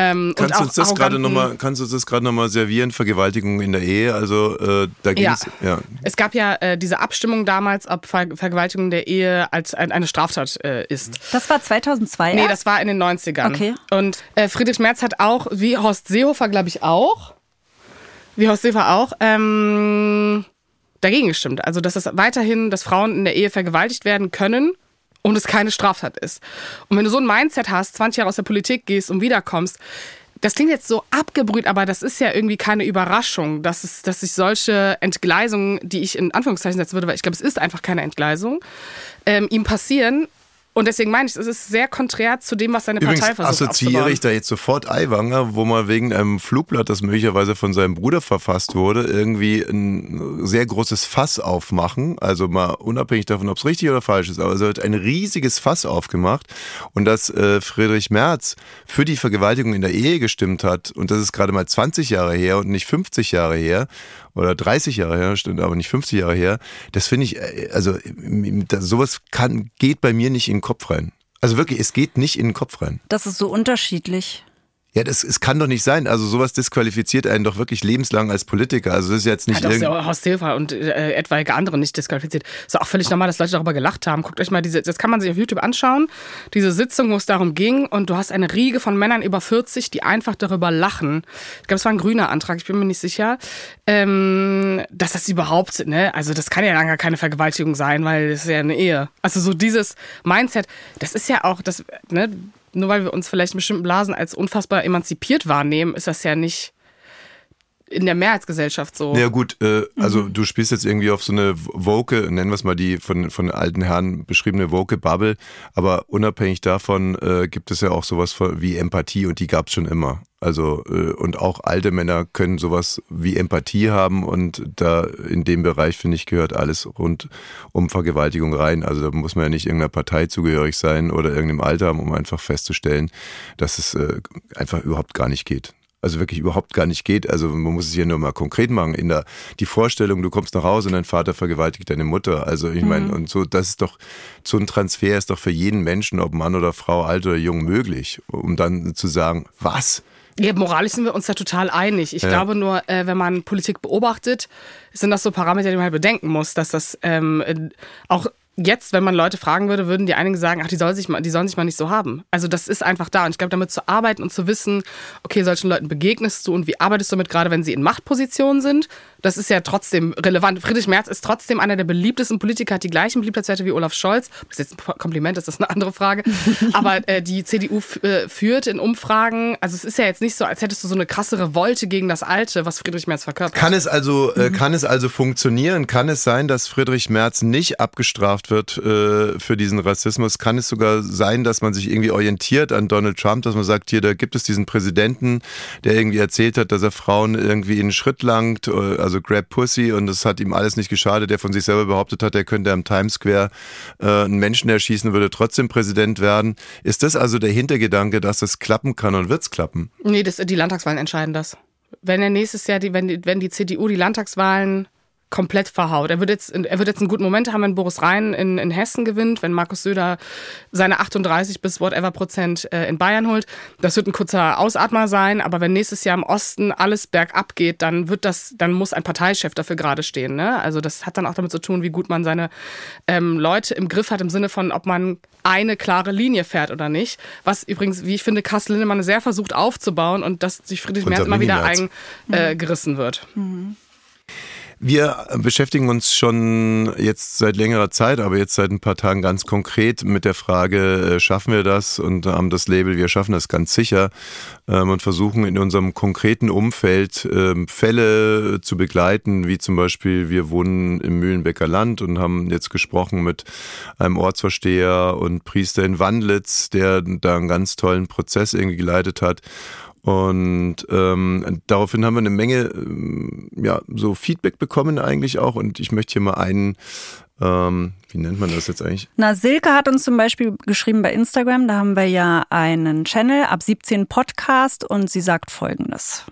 ähm, kannst, du uns das gerade noch mal, kannst du uns das gerade nochmal servieren? Vergewaltigung in der Ehe? Also äh, da ging es. Ja. ja. Es gab ja äh, diese Abstimmung damals, ob Ver Vergewaltigung der Ehe als ein, eine Straftat äh, ist. Das war 2002? Nee, das war in den 90ern. Okay. Und äh, Friedrich Merz hat auch, wie Horst Seehofer, glaube ich, auch, wie Horst Seehofer auch, ähm, dagegen gestimmt. Also, dass es weiterhin, dass Frauen in der Ehe vergewaltigt werden können und es keine Straftat ist. Und wenn du so ein Mindset hast, 20 Jahre aus der Politik gehst und wiederkommst, das klingt jetzt so abgebrüht, aber das ist ja irgendwie keine Überraschung, dass, es, dass sich solche Entgleisungen, die ich in Anführungszeichen setzen würde, weil ich glaube, es ist einfach keine Entgleisung, ähm, ihm passieren und deswegen meine ich, es ist sehr konträr zu dem, was seine Übrigens Partei versucht assoziiere aufzubauen. ich da jetzt sofort Aiwanger, wo mal wegen einem Flugblatt, das möglicherweise von seinem Bruder verfasst wurde, irgendwie ein sehr großes Fass aufmachen. Also mal unabhängig davon, ob es richtig oder falsch ist, aber es wird ein riesiges Fass aufgemacht. Und dass äh, Friedrich Merz für die Vergewaltigung in der Ehe gestimmt hat, und das ist gerade mal 20 Jahre her und nicht 50 Jahre her, oder 30 Jahre her, stimmt aber nicht 50 Jahre her. Das finde ich, äh, also sowas kann, geht bei mir nicht in den Kopf rein. Also wirklich, es geht nicht in den Kopf rein. Das ist so unterschiedlich. Ja, das, es kann doch nicht sein. Also sowas disqualifiziert einen doch wirklich lebenslang als Politiker. Also das ist jetzt nicht Hat auch Horst Seehofer und äh, etwaige andere nicht disqualifiziert. Ist auch völlig normal, dass Leute darüber gelacht haben. Guckt euch mal diese, das kann man sich auf YouTube anschauen. Diese Sitzung, wo es darum ging und du hast eine Riege von Männern über 40, die einfach darüber lachen. Ich glaube, es war ein grüner Antrag, ich bin mir nicht sicher, ähm, dass das überhaupt, ne, also das kann ja dann gar keine Vergewaltigung sein, weil es ist ja eine Ehe. Also so dieses Mindset, das ist ja auch, das, ne, nur weil wir uns vielleicht in bestimmten Blasen als unfassbar emanzipiert wahrnehmen, ist das ja nicht in der Mehrheitsgesellschaft so. Ja gut, äh, also mhm. du spielst jetzt irgendwie auf so eine Woke, nennen wir es mal die von, von alten Herren beschriebene Woke-Bubble, aber unabhängig davon äh, gibt es ja auch sowas wie Empathie und die gab es schon immer. Also äh, und auch alte Männer können sowas wie Empathie haben und da in dem Bereich finde ich gehört alles rund um Vergewaltigung rein. Also da muss man ja nicht irgendeiner Partei zugehörig sein oder irgendeinem Alter haben, um einfach festzustellen, dass es äh, einfach überhaupt gar nicht geht also wirklich überhaupt gar nicht geht. Also man muss es hier nur mal konkret machen. In der die Vorstellung, du kommst nach Hause und dein Vater vergewaltigt deine Mutter. Also ich meine, mhm. und so, das ist doch, so ein Transfer ist doch für jeden Menschen, ob Mann oder Frau, alt oder jung, möglich, um dann zu sagen, was? Ja, moralisch sind wir uns da total einig. Ich ja. glaube nur, äh, wenn man Politik beobachtet, sind das so Parameter, die man halt bedenken muss, dass das ähm, auch jetzt, wenn man Leute fragen würde, würden die einigen sagen, ach, die sollen sich mal, die sollen sich mal nicht so haben. Also das ist einfach da. Und ich glaube, damit zu arbeiten und zu wissen, okay, solchen Leuten begegnest du und wie arbeitest du damit, gerade wenn sie in Machtpositionen sind, das ist ja trotzdem relevant. Friedrich Merz ist trotzdem einer der beliebtesten Politiker, hat die gleichen Beliebtheitswerte wie Olaf Scholz. Das jetzt ein Kompliment ist, das ist eine andere Frage. Aber äh, die CDU äh, führt in Umfragen. Also es ist ja jetzt nicht so, als hättest du so eine krasse Revolte gegen das Alte, was Friedrich Merz verkörpert. Kann es also, äh, kann es also funktionieren? Kann es sein, dass Friedrich Merz nicht abgestraft wird äh, für diesen Rassismus? Kann es sogar sein, dass man sich irgendwie orientiert an Donald Trump, dass man sagt, hier, da gibt es diesen Präsidenten, der irgendwie erzählt hat, dass er Frauen irgendwie einen Schritt langt, also also Grab Pussy und es hat ihm alles nicht geschadet, der von sich selber behauptet hat, er könnte am Times Square äh, einen Menschen erschießen, würde trotzdem Präsident werden. Ist das also der Hintergedanke, dass es klappen kann und wird es klappen? Nee, das, die Landtagswahlen entscheiden das. Wenn er nächstes Jahr, die, wenn, die, wenn die CDU die Landtagswahlen komplett verhaut. Er wird jetzt, er wird jetzt einen guten Moment haben, wenn Boris Rhein in, in Hessen gewinnt, wenn Markus Söder seine 38 bis whatever Prozent äh, in Bayern holt. Das wird ein kurzer Ausatmer sein, aber wenn nächstes Jahr im Osten alles bergab geht, dann wird das, dann muss ein Parteichef dafür gerade stehen. Ne? Also das hat dann auch damit zu tun, wie gut man seine ähm, Leute im Griff hat, im Sinne von, ob man eine klare Linie fährt oder nicht. Was übrigens, wie ich finde, Kassel Lindemann sehr versucht aufzubauen und dass sich Friedrich Merz immer wieder eingerissen äh, wird. Mhm. Wir beschäftigen uns schon jetzt seit längerer Zeit, aber jetzt seit ein paar Tagen ganz konkret mit der Frage, äh, schaffen wir das? Und haben das Label, wir schaffen das ganz sicher ähm, und versuchen in unserem konkreten Umfeld ähm, Fälle zu begleiten, wie zum Beispiel wir wohnen im Mühlenbecker Land und haben jetzt gesprochen mit einem Ortsvorsteher und Priester in Wandlitz, der da einen ganz tollen Prozess irgendwie geleitet hat. Und ähm, daraufhin haben wir eine Menge ähm, ja, so Feedback bekommen eigentlich auch. Und ich möchte hier mal einen, ähm, wie nennt man das jetzt eigentlich? Na, Silke hat uns zum Beispiel geschrieben bei Instagram, da haben wir ja einen Channel ab 17 Podcast und sie sagt folgendes.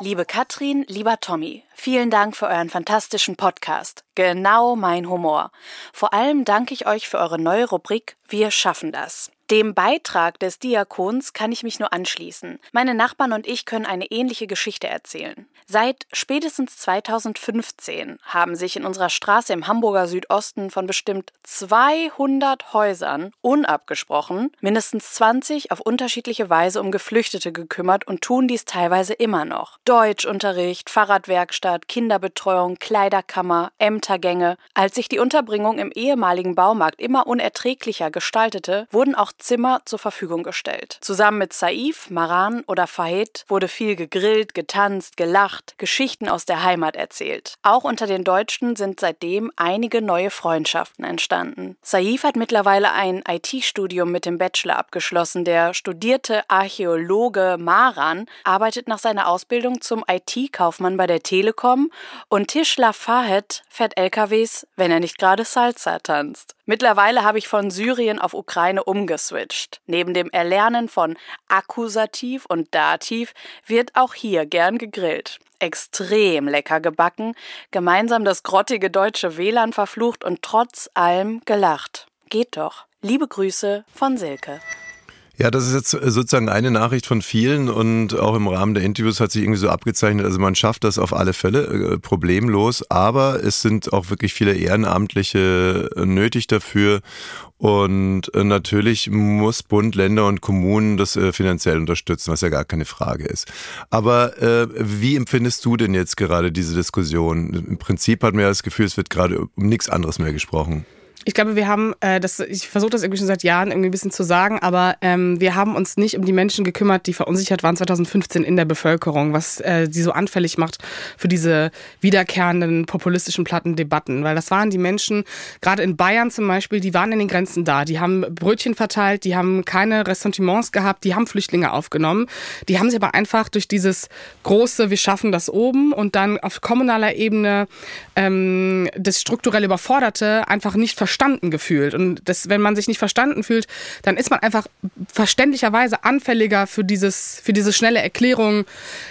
Liebe Katrin, lieber Tommy, vielen Dank für euren fantastischen Podcast. Genau mein Humor. Vor allem danke ich euch für eure neue Rubrik Wir schaffen das. Dem Beitrag des Diakons kann ich mich nur anschließen. Meine Nachbarn und ich können eine ähnliche Geschichte erzählen. Seit spätestens 2015 haben sich in unserer Straße im Hamburger Südosten von bestimmt 200 Häusern unabgesprochen mindestens 20 auf unterschiedliche Weise um Geflüchtete gekümmert und tun dies teilweise immer noch. Deutschunterricht, Fahrradwerkstatt, Kinderbetreuung, Kleiderkammer, Ämtergänge. Als sich die Unterbringung im ehemaligen Baumarkt immer unerträglicher gestaltete, wurden auch Zimmer zur Verfügung gestellt. Zusammen mit Saif, Maran oder Fahid wurde viel gegrillt, getanzt, gelacht, Geschichten aus der Heimat erzählt. Auch unter den Deutschen sind seitdem einige neue Freundschaften entstanden. Saif hat mittlerweile ein IT-Studium mit dem Bachelor abgeschlossen. Der studierte Archäologe Maran arbeitet nach seiner Ausbildung zum IT-Kaufmann bei der Telekom und Tischler Fahed fährt LKWs, wenn er nicht gerade Salsa tanzt. Mittlerweile habe ich von Syrien auf Ukraine umgeswitcht. Neben dem Erlernen von Akkusativ und Dativ wird auch hier gern gegrillt. Extrem lecker gebacken, gemeinsam das grottige deutsche WLAN verflucht und trotz allem gelacht. Geht doch. Liebe Grüße von Silke. Ja, das ist jetzt sozusagen eine Nachricht von vielen und auch im Rahmen der Interviews hat sich irgendwie so abgezeichnet, also man schafft das auf alle Fälle äh, problemlos, aber es sind auch wirklich viele Ehrenamtliche äh, nötig dafür und äh, natürlich muss Bund, Länder und Kommunen das finanziell unterstützen, was ja gar keine Frage ist. Aber äh, wie empfindest du denn jetzt gerade diese Diskussion? Im Prinzip hat man ja das Gefühl, es wird gerade um nichts anderes mehr gesprochen. Ich glaube, wir haben, äh, das, ich versuche das irgendwie schon seit Jahren irgendwie ein bisschen zu sagen, aber ähm, wir haben uns nicht um die Menschen gekümmert, die verunsichert waren 2015 in der Bevölkerung, was äh, sie so anfällig macht für diese wiederkehrenden populistischen platten Debatten. Weil das waren die Menschen, gerade in Bayern zum Beispiel, die waren in den Grenzen da, die haben Brötchen verteilt, die haben keine Ressentiments gehabt, die haben Flüchtlinge aufgenommen. Die haben sich aber einfach durch dieses große, wir schaffen das oben und dann auf kommunaler Ebene ähm, das strukturell Überforderte einfach nicht verstanden gefühlt. Und das, wenn man sich nicht verstanden fühlt, dann ist man einfach verständlicherweise anfälliger für dieses, für diese schnelle Erklärung.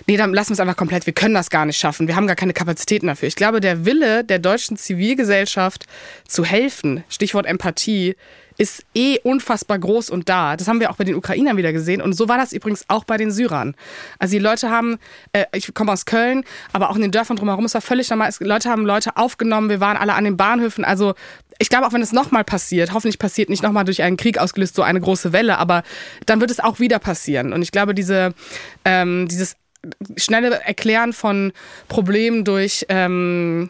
Nee, dann lassen wir es einfach komplett. Wir können das gar nicht schaffen. Wir haben gar keine Kapazitäten dafür. Ich glaube, der Wille der deutschen Zivilgesellschaft zu helfen, Stichwort Empathie, ist eh unfassbar groß und da. Das haben wir auch bei den Ukrainern wieder gesehen. Und so war das übrigens auch bei den Syrern. Also die Leute haben, äh, ich komme aus Köln, aber auch in den Dörfern drumherum, es war völlig normal. Leute haben Leute aufgenommen, wir waren alle an den Bahnhöfen. Also ich glaube, auch wenn es nochmal passiert, hoffentlich passiert nicht nochmal durch einen Krieg ausgelöst so eine große Welle, aber dann wird es auch wieder passieren. Und ich glaube, diese, ähm, dieses schnelle Erklären von Problemen durch ähm,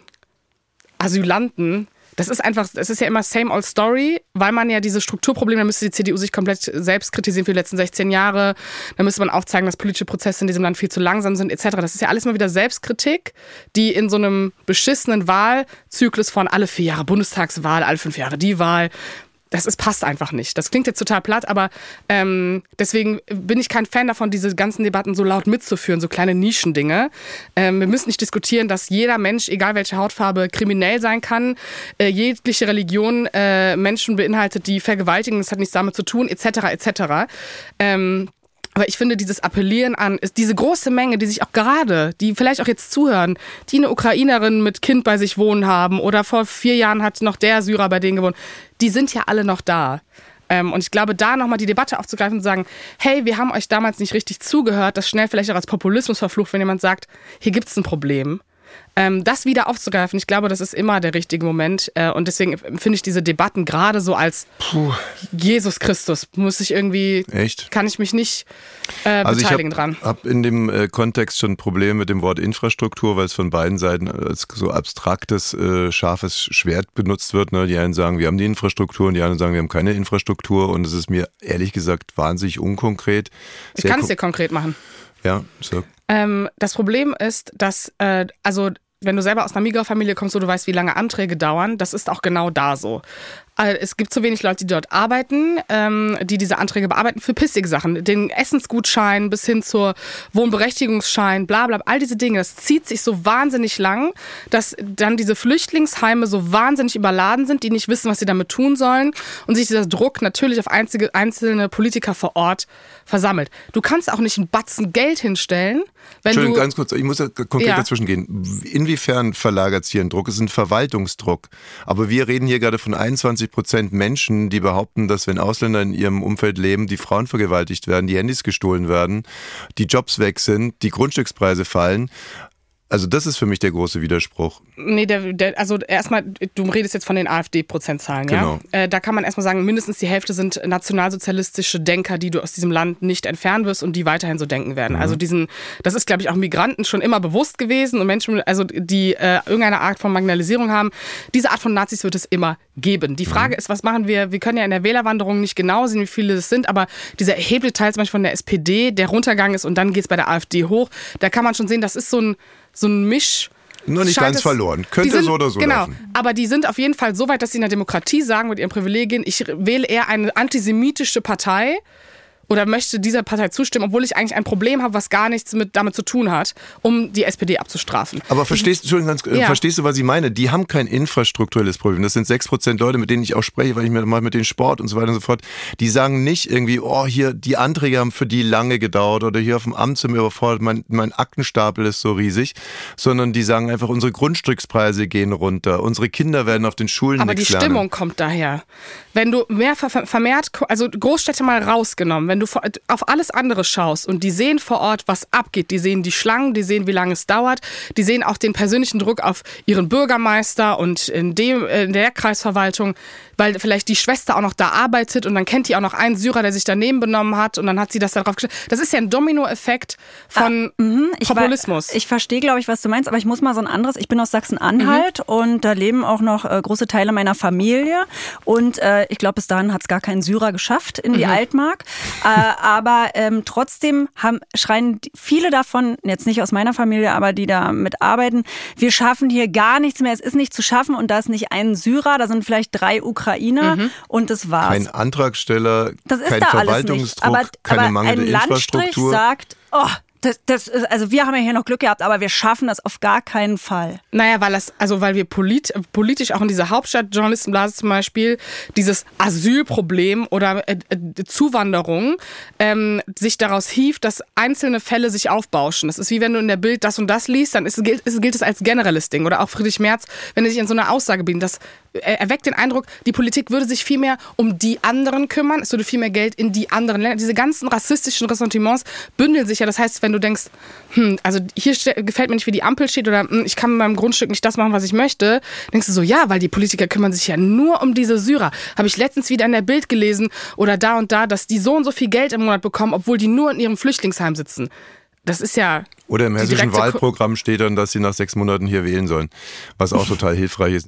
Asylanten, das ist einfach, das ist ja immer same old story, weil man ja diese Strukturprobleme, da müsste die CDU sich komplett selbst kritisieren für die letzten 16 Jahre. Da müsste man aufzeigen, dass politische Prozesse in diesem Land viel zu langsam sind, etc. Das ist ja alles mal wieder Selbstkritik, die in so einem beschissenen Wahlzyklus von alle vier Jahre Bundestagswahl, alle fünf Jahre die Wahl, das ist, passt einfach nicht. Das klingt jetzt total platt, aber ähm, deswegen bin ich kein Fan davon, diese ganzen Debatten so laut mitzuführen, so kleine Nischendinge. Ähm, wir müssen nicht diskutieren, dass jeder Mensch, egal welche Hautfarbe, kriminell sein kann, äh, jegliche Religion äh, Menschen beinhaltet, die vergewaltigen, das hat nichts damit zu tun, etc. etc. Ähm, aber ich finde, dieses Appellieren an, ist diese große Menge, die sich auch gerade, die vielleicht auch jetzt zuhören, die eine Ukrainerin mit Kind bei sich wohnen haben oder vor vier Jahren hat noch der Syrer bei denen gewohnt, die sind ja alle noch da. Ähm, und ich glaube, da nochmal die Debatte aufzugreifen und zu sagen, hey, wir haben euch damals nicht richtig zugehört, das schnell vielleicht auch als Populismus verflucht, wenn jemand sagt, hier gibt es ein Problem ähm, das wieder aufzugreifen, ich glaube, das ist immer der richtige Moment. Äh, und deswegen finde ich diese Debatten gerade so als Puh. Jesus Christus, muss ich irgendwie, Echt? kann ich mich nicht äh, also beteiligen ich hab, dran. Ich habe in dem äh, Kontext schon Probleme mit dem Wort Infrastruktur, weil es von beiden Seiten als so abstraktes, äh, scharfes Schwert benutzt wird. Ne? Die einen sagen, wir haben die Infrastruktur und die anderen sagen, wir haben keine Infrastruktur. Und es ist mir ehrlich gesagt wahnsinnig unkonkret. Ich kann es dir konkret machen. Ja, so. Ähm, das Problem ist, dass, äh, also wenn du selber aus einer Migrafamilie kommst, wo du weißt, wie lange Anträge dauern, das ist auch genau da so. Äh, es gibt zu wenig Leute, die dort arbeiten, ähm, die diese Anträge bearbeiten für pissige Sachen. Den Essensgutschein bis hin zur Wohnberechtigungsschein, bla bla, all diese Dinge. Das zieht sich so wahnsinnig lang, dass dann diese Flüchtlingsheime so wahnsinnig überladen sind, die nicht wissen, was sie damit tun sollen und sich dieser Druck natürlich auf einzige, einzelne Politiker vor Ort versammelt. Du kannst auch nicht einen Batzen Geld hinstellen, wenn Entschuldigung, du, ganz kurz, ich muss ja konkret ja. dazwischen gehen. Inwiefern verlagert es hier einen Druck? Es ist ein Verwaltungsdruck. Aber wir reden hier gerade von 21 Prozent Menschen, die behaupten, dass wenn Ausländer in ihrem Umfeld leben, die Frauen vergewaltigt werden, die Handys gestohlen werden, die Jobs weg sind, die Grundstückspreise fallen. Also das ist für mich der große Widerspruch. Nee, der, der, also erstmal, du redest jetzt von den AfD-Prozentzahlen, genau. ja? Äh, da kann man erstmal sagen, mindestens die Hälfte sind nationalsozialistische Denker, die du aus diesem Land nicht entfernen wirst und die weiterhin so denken werden. Mhm. Also diesen, das ist, glaube ich, auch Migranten schon immer bewusst gewesen und Menschen, also die äh, irgendeine Art von Marginalisierung haben. Diese Art von Nazis wird es immer geben. Die Frage mhm. ist, was machen wir? Wir können ja in der Wählerwanderung nicht genau sehen, wie viele es sind, aber dieser erhebliche Teil zum Beispiel von der SPD, der runtergegangen ist und dann geht es bei der AfD hoch, da kann man schon sehen, das ist so ein so ein Misch. Nur nicht ganz verloren. Könnte sind, so oder so Genau. Laufen. Aber die sind auf jeden Fall so weit, dass sie in der Demokratie sagen mit ihren Privilegien, ich wähle eher eine antisemitische Partei oder möchte dieser Partei zustimmen, obwohl ich eigentlich ein Problem habe, was gar nichts mit, damit zu tun hat, um die SPD abzustrafen. Aber verstehst, Entschuldigung, ganz, äh, ja. verstehst du, was ich meine? Die haben kein infrastrukturelles Problem. Das sind sechs Prozent Leute, mit denen ich auch spreche, weil ich mir mal mit den Sport und so weiter und so fort. Die sagen nicht irgendwie, oh, hier, die Anträge haben für die lange gedauert oder hier auf dem Amt sind wir überfordert, mein, mein Aktenstapel ist so riesig, sondern die sagen einfach, unsere Grundstückspreise gehen runter, unsere Kinder werden auf den Schulen Aber die lernen. Stimmung kommt daher. Wenn du mehr vermehrt, also Großstädte mal rausgenommen, wenn du auf alles andere schaust und die sehen vor Ort, was abgeht, die sehen die Schlangen, die sehen, wie lange es dauert, die sehen auch den persönlichen Druck auf ihren Bürgermeister und in, dem, in der Kreisverwaltung, weil vielleicht die Schwester auch noch da arbeitet und dann kennt die auch noch einen Syrer, der sich daneben benommen hat und dann hat sie das darauf gestellt. Das ist ja ein Dominoeffekt von ah, mh, ich Populismus. ich verstehe, glaube ich, was du meinst, aber ich muss mal so ein anderes. Ich bin aus Sachsen-Anhalt mhm. und da leben auch noch äh, große Teile meiner Familie und äh, ich glaube, bis dahin hat es gar keinen Syrer geschafft in die mhm. Altmark. Äh, aber ähm, trotzdem haben, schreien viele davon, jetzt nicht aus meiner Familie, aber die da mitarbeiten, wir schaffen hier gar nichts mehr. Es ist nicht zu schaffen und da ist nicht ein Syrer, da sind vielleicht drei Ukrainer mhm. und das war's. Kein Antragsteller, das kein Verwaltungsdruck, aber, keine aber mangelnde ein Infrastruktur. sagt, oh, das, das, also wir haben ja hier noch Glück gehabt, aber wir schaffen das auf gar keinen Fall. Naja, weil das, also weil wir polit, politisch auch in dieser Hauptstadtjournalistenblase zum Beispiel dieses Asylproblem oder äh, äh, Zuwanderung ähm, sich daraus hieft, dass einzelne Fälle sich aufbauschen. Das ist wie wenn du in der Bild das und das liest, dann ist, gilt, ist, gilt es als generelles Ding. Oder auch Friedrich Merz, wenn er sich in so einer Aussage bietet, dass erweckt den Eindruck, die Politik würde sich viel mehr um die anderen kümmern, es würde viel mehr Geld in die anderen Länder. Diese ganzen rassistischen Ressentiments bündeln sich ja. Das heißt, wenn du denkst, hm, also hier gefällt mir nicht, wie die Ampel steht oder hm, ich kann mit meinem Grundstück nicht das machen, was ich möchte, denkst du so, ja, weil die Politiker kümmern sich ja nur um diese Syrer. Habe ich letztens wieder in der Bild gelesen oder da und da, dass die so und so viel Geld im Monat bekommen, obwohl die nur in ihrem Flüchtlingsheim sitzen. Das ist ja. Oder im hessischen Wahlprogramm steht dann, dass sie nach sechs Monaten hier wählen sollen, was auch total hilfreich ist.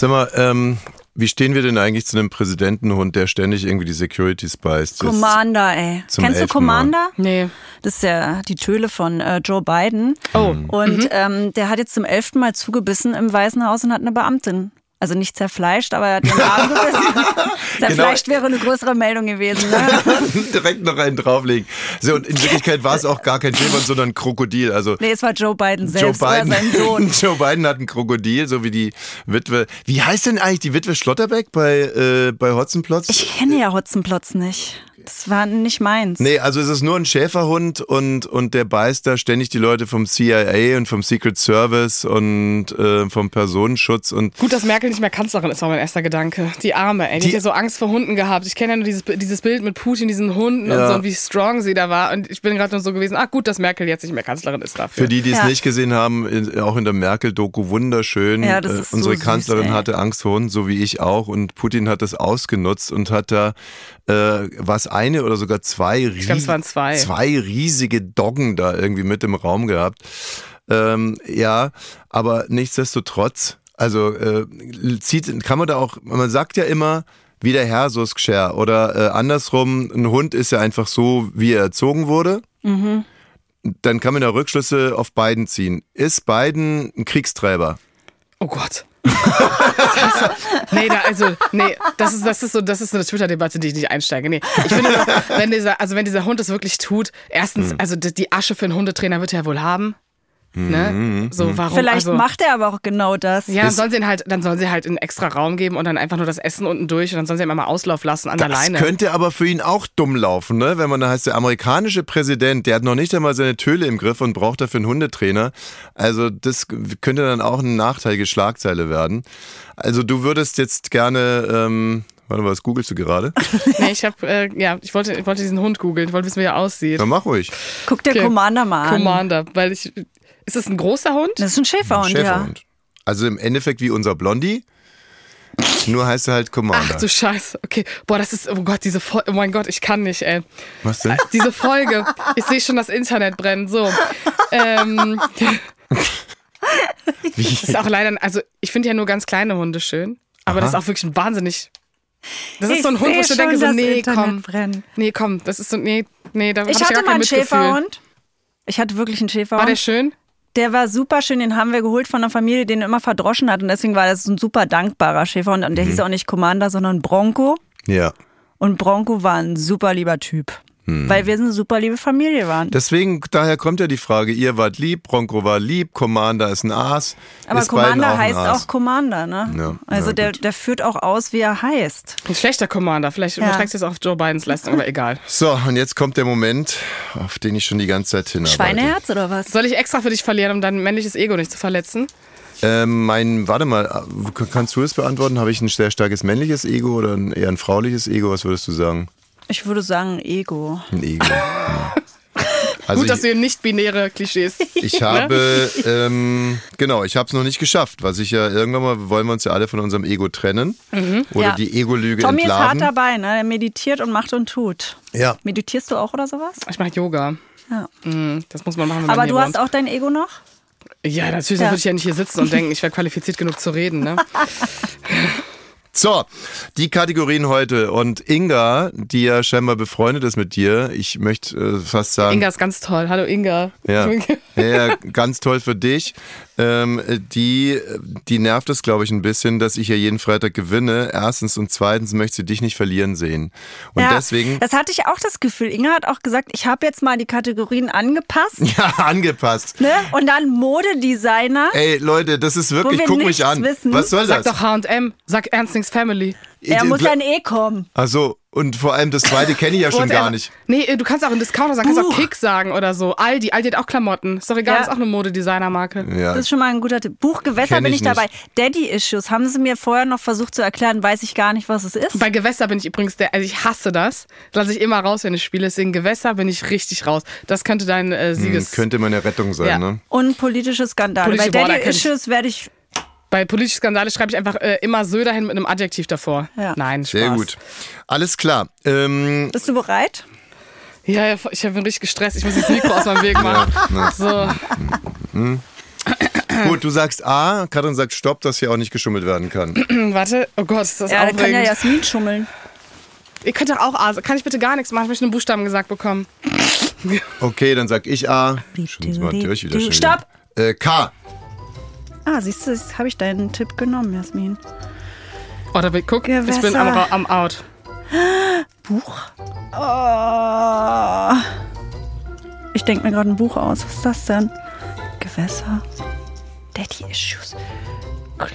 Sag mal, ähm, wie stehen wir denn eigentlich zu einem Präsidentenhund, der ständig irgendwie die Security spice? Commander, ey. Kennst du Commander? Mal? Nee. Das ist ja die Töle von äh, Joe Biden. Oh. Und mhm. ähm, der hat jetzt zum elften Mal zugebissen im Weißen Haus und hat eine Beamtin also nicht zerfleischt, aber er hat den Arm gebissen. zerfleischt genau. wäre eine größere Meldung gewesen. Ne? Direkt noch einen drauflegen. So, und in Wirklichkeit war es auch gar kein Schäfer, sondern ein Krokodil. Also nee, es war Joe Biden selbst, Joe Biden, sein Sohn. Joe Biden hat ein Krokodil, so wie die Witwe. Wie heißt denn eigentlich die Witwe Schlotterbeck bei, äh, bei Hotzenplotz? Ich kenne ja Hotzenplotz nicht. Das war nicht meins. Nee, also es ist nur ein Schäferhund und, und der beißt da ständig die Leute vom CIA und vom Secret Service und äh, vom Personenschutz. und Gut, dass Merkel nicht mehr Kanzlerin ist, war mein erster Gedanke. Die Arme, ey. Die, die hat ja so Angst vor Hunden gehabt. Ich kenne ja nur dieses, dieses Bild mit Putin, diesen Hunden ja. und so und wie strong sie da war. Und ich bin gerade nur so gewesen, ach gut, dass Merkel jetzt nicht mehr Kanzlerin ist dafür. Für die, die es ja. nicht gesehen haben, auch in der Merkel-Doku wunderschön. Ja, das äh, ist Unsere so Kanzlerin süß, hatte Angst vor Hunden, so wie ich auch. Und Putin hat das ausgenutzt und hat da äh, was eine oder sogar zwei, ich glaub, es waren zwei. zwei riesige Doggen da irgendwie mit im Raum gehabt. Ähm, ja, aber nichtsdestotrotz, also äh, zieht, kann man da auch, man sagt ja immer, wie der Herr, so ist. Oder äh, andersrum, ein Hund ist ja einfach so, wie er erzogen wurde. Mhm. Dann kann man da Rückschlüsse auf Biden ziehen. Ist Biden ein Kriegstreiber? Oh Gott nee, da, also, nee, das ist, das ist so, das ist eine Twitter-Debatte, die ich nicht einsteige. Nee, ich finde, wenn dieser, also wenn dieser Hund es wirklich tut, erstens, hm. also die Asche für einen Hundetrainer wird er wohl haben. Ne? Mhm, so, warum? Vielleicht also, macht er aber auch genau das. Ja, dann sollen sie ihn halt, dann sollen sie halt einen extra Raum geben und dann einfach nur das Essen unten durch und dann sollen sie ihn mal Auslauf lassen an das der Leine. Das könnte aber für ihn auch dumm laufen, ne? Wenn man da heißt, der amerikanische Präsident, der hat noch nicht einmal seine Töle im Griff und braucht dafür einen Hundetrainer. Also das könnte dann auch eine nachteilige Schlagzeile werden. Also du würdest jetzt gerne, ähm, Warte mal, was googelst du gerade? nee, ich habe, äh, ja, ich wollte, ich wollte diesen Hund googeln. Ich wollte wissen, wie er aussieht. Dann mach ruhig. Guck dir okay. Commander mal an. Commander, weil ich, ist das ein großer Hund? Das ist ein Schäferhund, ein Schäferhund. ja. Also im Endeffekt wie unser Blondie. Nur heißt er halt Commander. Ach du Scheiße. Okay. Boah, das ist, oh Gott, diese Folge, oh mein Gott, ich kann nicht, ey. Was denn? Diese Folge. Ich sehe schon das Internet brennen. So. ähm. Wie? Das ist auch leider, also ich finde ja nur ganz kleine Hunde schön. Aber Aha. das ist auch wirklich ein wahnsinnig. Das ist ich so ein Hund, wo ich so denke, so, nee, Internet komm. Brennen. Nee, komm, das ist so, nee, nee, da ich, ich hatte mal einen Schäferhund. Ich hatte wirklich einen Schäferhund. War der schön? Der war super schön, den haben wir geholt von einer Familie, den immer verdroschen hat. Und deswegen war das ein super dankbarer Schäferhund. Und der mhm. hieß auch nicht Commander, sondern Bronco. Ja. Und Bronco war ein super lieber Typ. Hm. Weil wir eine super liebe Familie waren. Deswegen, daher kommt ja die Frage, ihr wart lieb, Bronco war lieb, Commander ist ein Aas. Aber Commander auch heißt auch Commander, ne? Ja, also ja, der, der führt auch aus, wie er heißt. Ein schlechter Commander, vielleicht ja. überträgst du es auf Joe Bidens Leistung, aber egal. So, und jetzt kommt der Moment, auf den ich schon die ganze Zeit hinarbeite. Schweineherz oder was? Soll ich extra für dich verlieren, um dein männliches Ego nicht zu verletzen? Ähm, mein, warte mal, kannst du es beantworten? Habe ich ein sehr starkes männliches Ego oder ein, eher ein frauliches Ego? Was würdest du sagen? Ich würde sagen ein Ego. Ein Ego. Ja. Also Gut, dass wir nicht-binäre Klischees. Ich habe, ähm, genau, ich habe es noch nicht geschafft, was ich ja irgendwann mal, wollen wir uns ja alle von unserem Ego trennen mhm. oder ja. die Ego-Lüge entlarven. Tommy ist hart dabei, ne? Er meditiert und macht und tut. Ja. Meditierst du auch oder sowas? Ich mache Yoga. Ja. Mhm, das muss man machen. Wenn Aber man du hast auch dein Ego noch? Ja, natürlich ja. würde ich ja nicht hier sitzen und denken, ich wäre qualifiziert genug zu reden. Ne? So, die Kategorien heute. Und Inga, die ja scheinbar befreundet ist mit dir, ich möchte äh, fast sagen. Inga ist ganz toll. Hallo Inga. Ja, ja ganz toll für dich. Ähm, die, die nervt es, glaube ich, ein bisschen, dass ich ja jeden Freitag gewinne. Erstens und zweitens möchte sie dich nicht verlieren sehen. Und ja, deswegen. Das hatte ich auch das Gefühl. Inga hat auch gesagt, ich habe jetzt mal die Kategorien angepasst. Ja, angepasst. Ne? Und dann Modedesigner. Ey, Leute, das ist wirklich, guck mich an. Wissen. Was soll das? Sag doch HM, sag Family. Er muss dann eh kommen. Also Und vor allem das zweite kenne ich ja schon gar nicht. Nee, du kannst auch in Discounter sagen, kannst auch Kick sagen oder so. Aldi, Aldi hat auch Klamotten. Ist doch egal, ja. ist auch eine Modedesignermarke. Ja. Das ist schon mal ein guter Tipp. Buch Gewässer Kenn bin ich, ich dabei. Daddy Issues, haben sie mir vorher noch versucht zu erklären, weiß ich gar nicht, was es ist. Bei Gewässer bin ich übrigens der, also ich hasse das. Lasse ich immer raus, wenn ich spiele. Deswegen Gewässer bin ich richtig raus. Das könnte dein äh, Sieges... Hm, könnte meine Rettung sein, ja. ne? Und politische Skandale. Politische Bei Daddy Issues werde ich bei politischen Skandale schreibe ich einfach äh, immer Söder hin mit einem Adjektiv davor. Ja. Nein, Spaß. Sehr gut. Alles klar. Ähm, Bist du bereit? Ja, ja ich bin richtig gestresst. Ich muss das Mikro aus meinem Weg machen. Ja, so. Mhm. Gut, du sagst A, Katrin sagt Stopp, dass hier auch nicht geschummelt werden kann. Warte, oh Gott, ist das ja, aufregend. Ja, kann ja Jasmin schummeln. Ihr könnt doch auch A. Kann ich bitte gar nichts machen? Ich möchte einen Buchstaben gesagt bekommen. Okay, dann sag ich A. Schon mal durch wieder Stopp! Äh, K. Ah, siehst du, jetzt habe ich deinen Tipp genommen, Jasmin. Oh, da guck, Gewässer. ich bin am, am Out. Buch? Oh. Ich denke mir gerade ein Buch aus. Was ist das denn? Gewässer. Daddy Issues. Klo.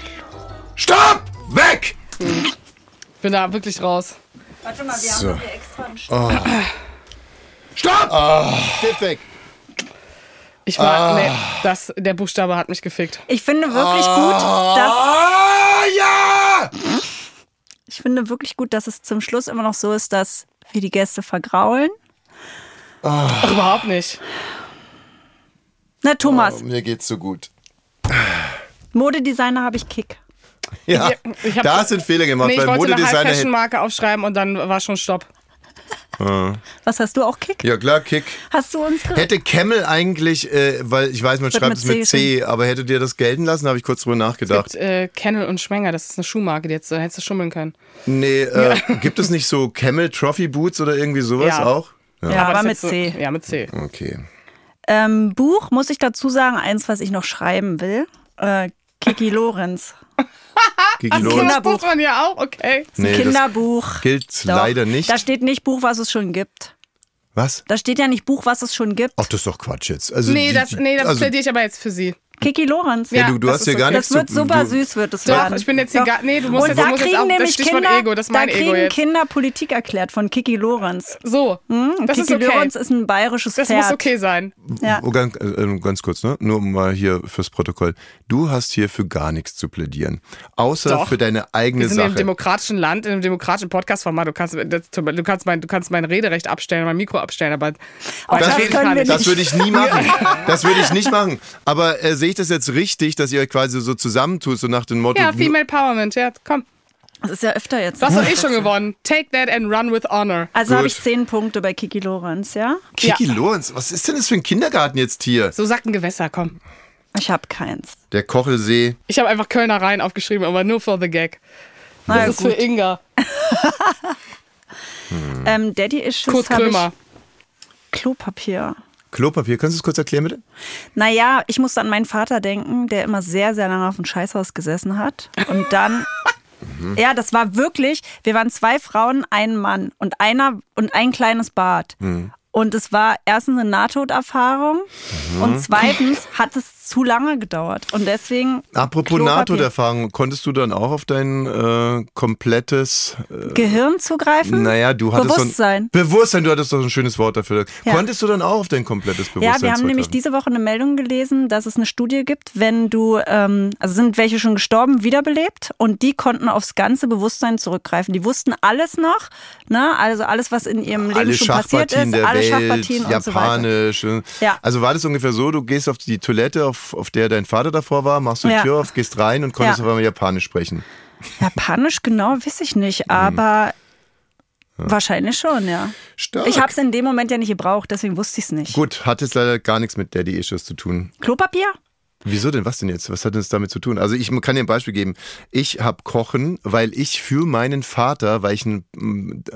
Stopp! Weg! Ich bin da wirklich raus. Warte mal, wir so. haben hier extra einen Stopp. Oh. Stopp! Oh. Stift weg. Ich war, ah. nee, das, der Buchstabe hat mich gefickt. Ich finde wirklich ah. gut, dass. Ah, ja! Ich finde wirklich gut, dass es zum Schluss immer noch so ist, dass wir die Gäste vergraulen. Ah. Ach, überhaupt nicht. Na, Thomas. Oh, mir geht's so gut. Modedesigner habe ich Kick. Ja, ich, ich da einen Fehler gemacht. Nee, ich wollte Modedesigner eine High-Fashion-Marke aufschreiben und dann war schon Stopp. Was hast du auch Kick? Ja klar, Kick. Hast du uns Hätte Camel eigentlich, äh, weil ich weiß, man Wird schreibt es mit C, aber hätte dir das gelten lassen, habe ich kurz drüber nachgedacht. Es gibt äh, Kennel und Schwenger, das ist eine Schuhmarke, die jetzt, da hättest du schummeln können. Nee, äh, gibt es nicht so Camel Trophy Boots oder irgendwie sowas ja. auch? Ja, ja aber, aber mit C. So, ja, mit C. Okay. Ähm, Buch muss ich dazu sagen, eins, was ich noch schreiben will. Äh, Kiki Lorenz. Kiki Lorenz. Kinderbuch. Das man ja auch, okay. Nee, Kinderbuch. gilt Doch. leider nicht. Da steht nicht Buch, was es schon gibt. Was? Da steht ja nicht Buch, was es schon gibt. Ach, das ist doch Quatsch jetzt. Also nee, das, nee, das also, plädiere ich aber jetzt für Sie. Kiki Lorenz. Ja, du, du hast hier gar nichts Das wird super du, süß, wird es Doch, werden. ich bin jetzt hier gar, nee, du musst, und da musst kriegen jetzt auch, nämlich das Kinder, Ego, das ist mein da kriegen Ego jetzt. Kinder Politik erklärt von Kiki Lorenz. So, hm? das Kiki ist okay. Lorenz ist ein bayerisches das Pferd. Das muss okay sein. Ja. Oh, ganz, äh, ganz kurz, ne? nur mal hier fürs Protokoll. Du hast hier für gar nichts zu plädieren, außer Doch. für deine eigene Wir sind Sache. in einem demokratischen Land, in einem demokratischen Podcast-Format. Du kannst, das, du, kannst mein, du kannst mein Rederecht abstellen, mein Mikro abstellen, aber das, das, das würde ich nie machen. Das würde ich nicht machen. Aber äh, sehe ich das jetzt richtig, dass ihr euch quasi so zusammentust, so nach dem Motto. Ja, Female Empowerment, ja, komm. Das ist ja öfter jetzt. Das habe ich schon gewonnen. Take that and run with honor. Also habe ich zehn Punkte bei Kiki Lorenz, ja? Kiki ja. Lorenz, was ist denn das für ein Kindergarten jetzt hier? So sagt ein Gewässer, komm. Ich habe keins. Der Kochelsee. Ich habe einfach Kölner Rhein aufgeschrieben, aber nur for the gag. Das Na, ist gut. für Inga. hm. ähm, Daddy Issues Kurt Krömer. Klopapier. Klopapier, kannst du es kurz erklären, bitte? Naja, ich musste an meinen Vater denken, der immer sehr, sehr lange auf dem Scheißhaus gesessen hat. Und dann. Mhm. Ja, das war wirklich, wir waren zwei Frauen, ein Mann und einer und ein kleines Bad. Mhm. Und es war erstens eine Nahtoderfahrung mhm. und zweitens hat es zu lange gedauert. Und deswegen. Apropos Nahtoderfahrung, konntest du dann auch auf dein äh, komplettes äh, Gehirn zugreifen? Naja, du hattest Bewusstsein. So ein, Bewusstsein, du hattest doch ein schönes Wort dafür. Ja. Konntest du dann auch auf dein komplettes Bewusstsein Ja, wir haben nämlich diese Woche eine Meldung gelesen, dass es eine Studie gibt, wenn du, ähm, also sind welche schon gestorben, wiederbelebt und die konnten aufs ganze Bewusstsein zurückgreifen. Die wussten alles noch, ne? also alles, was in ihrem Leben alle schon passiert ist, alle Welt, Schachpartien Japanisch. und so weiter. Ja. Also war das ungefähr so, du gehst auf die Toilette, auf, auf der dein Vater davor war, machst du die ja. Tür auf, gehst rein und konntest ja. auf einmal Japanisch sprechen. Japanisch genau, weiß ich nicht, aber ja. wahrscheinlich schon, ja. Stark. Ich habe es in dem Moment ja nicht gebraucht, deswegen wusste ich es nicht. Gut, hat es leider gar nichts mit Daddy-Issues zu tun. Klopapier? Wieso denn? Was denn jetzt? Was hat das damit zu tun? Also ich kann dir ein Beispiel geben. Ich habe Kochen, weil ich für meinen Vater, weil ich ein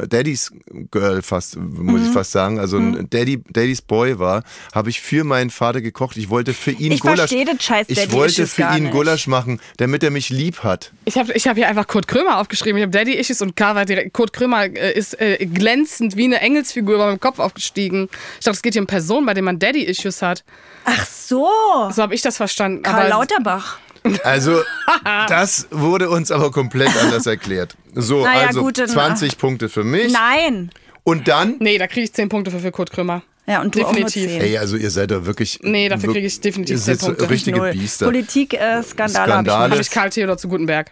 Daddy's Girl fast, muss mhm. ich fast sagen, also ein mhm. Daddy, Daddy's Boy war, habe ich für meinen Vater gekocht. Ich wollte für ihn ich Gulasch. Scheiß ich wollte für ihn nicht. Gulasch machen, damit er mich lieb hat. Ich habe ich hab hier einfach Kurt Krömer aufgeschrieben. Ich habe Daddy Issues und war direkt. Kurt Krömer äh, ist äh, glänzend wie eine Engelsfigur über meinem Kopf aufgestiegen. Ich dachte, es geht hier um Personen, bei denen man Daddy Issues hat. Ach so. So habe ich das verstanden. Karl Aber Lauterbach. Also, das wurde uns aber komplett anders erklärt. So, naja, also gut, 20 Punkte für mich. Nein. Und dann? Nee, da kriege ich 10 Punkte für, für Kurt Krümmer. Ja, und du definitiv. Ey, also ihr seid da wirklich. Nee, dafür kriege ich definitiv ihr 10 Punkte. richtige Biester. Politik, äh, Skandale. Skandale. Habe ich Karl Theodor zu Gutenberg.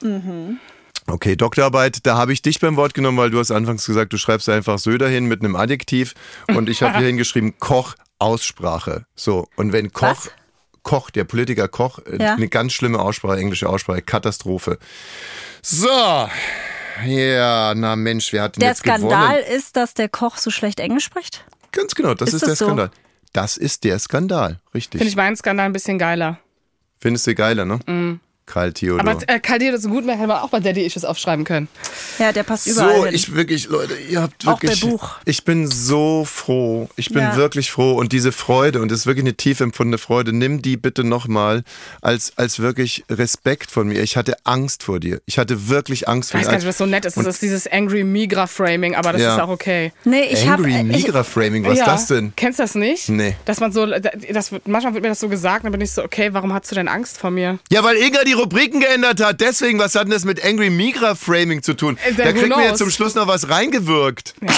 Mhm. Okay, Doktorarbeit, da habe ich dich beim Wort genommen, weil du hast anfangs gesagt, du schreibst einfach Söder hin mit einem Adjektiv und ich habe hier hingeschrieben Koch Aussprache. So, und wenn Koch Was? Koch, der Politiker Koch, äh, ja. eine ganz schlimme Aussprache, englische Aussprache, Katastrophe. So. Ja, na Mensch, wer hat denn Der jetzt Skandal gewonnen? ist, dass der Koch so schlecht Englisch spricht? Ganz genau, das ist, ist das der so? Skandal. Das ist der Skandal, richtig. Finde ich meinen Skandal ein bisschen geiler. Findest du geiler, ne? Mm. Karl Theodor. Aber äh, Karl Theodor so gut, hätte man auch bei Daddy Issues aufschreiben können. Ja, der passt überall So, hin. ich wirklich, Leute, ihr habt wirklich... Auch bei Buch. Ich bin so froh. Ich bin ja. wirklich froh. Und diese Freude, und das ist wirklich eine tief empfundene Freude, nimm die bitte nochmal als, als wirklich Respekt von mir. Ich hatte Angst vor dir. Ich hatte wirklich Angst vor dir. Ich weiß gar nicht, was so nett ist. Das ist dieses Angry Migra-Framing, aber das ja. ist auch okay. Nee, ich Angry Migra-Framing, was ist ja. das denn? Kennst du das nicht? Nee. Dass man so, das, manchmal wird mir das so gesagt, dann bin ich so, okay, warum hast du denn Angst vor mir? Ja, weil Inga die Rubriken geändert hat. Deswegen, was hat denn das mit Angry Migra Framing zu tun? Äh, da kriegt mir jetzt zum Schluss noch was reingewirkt. Ja.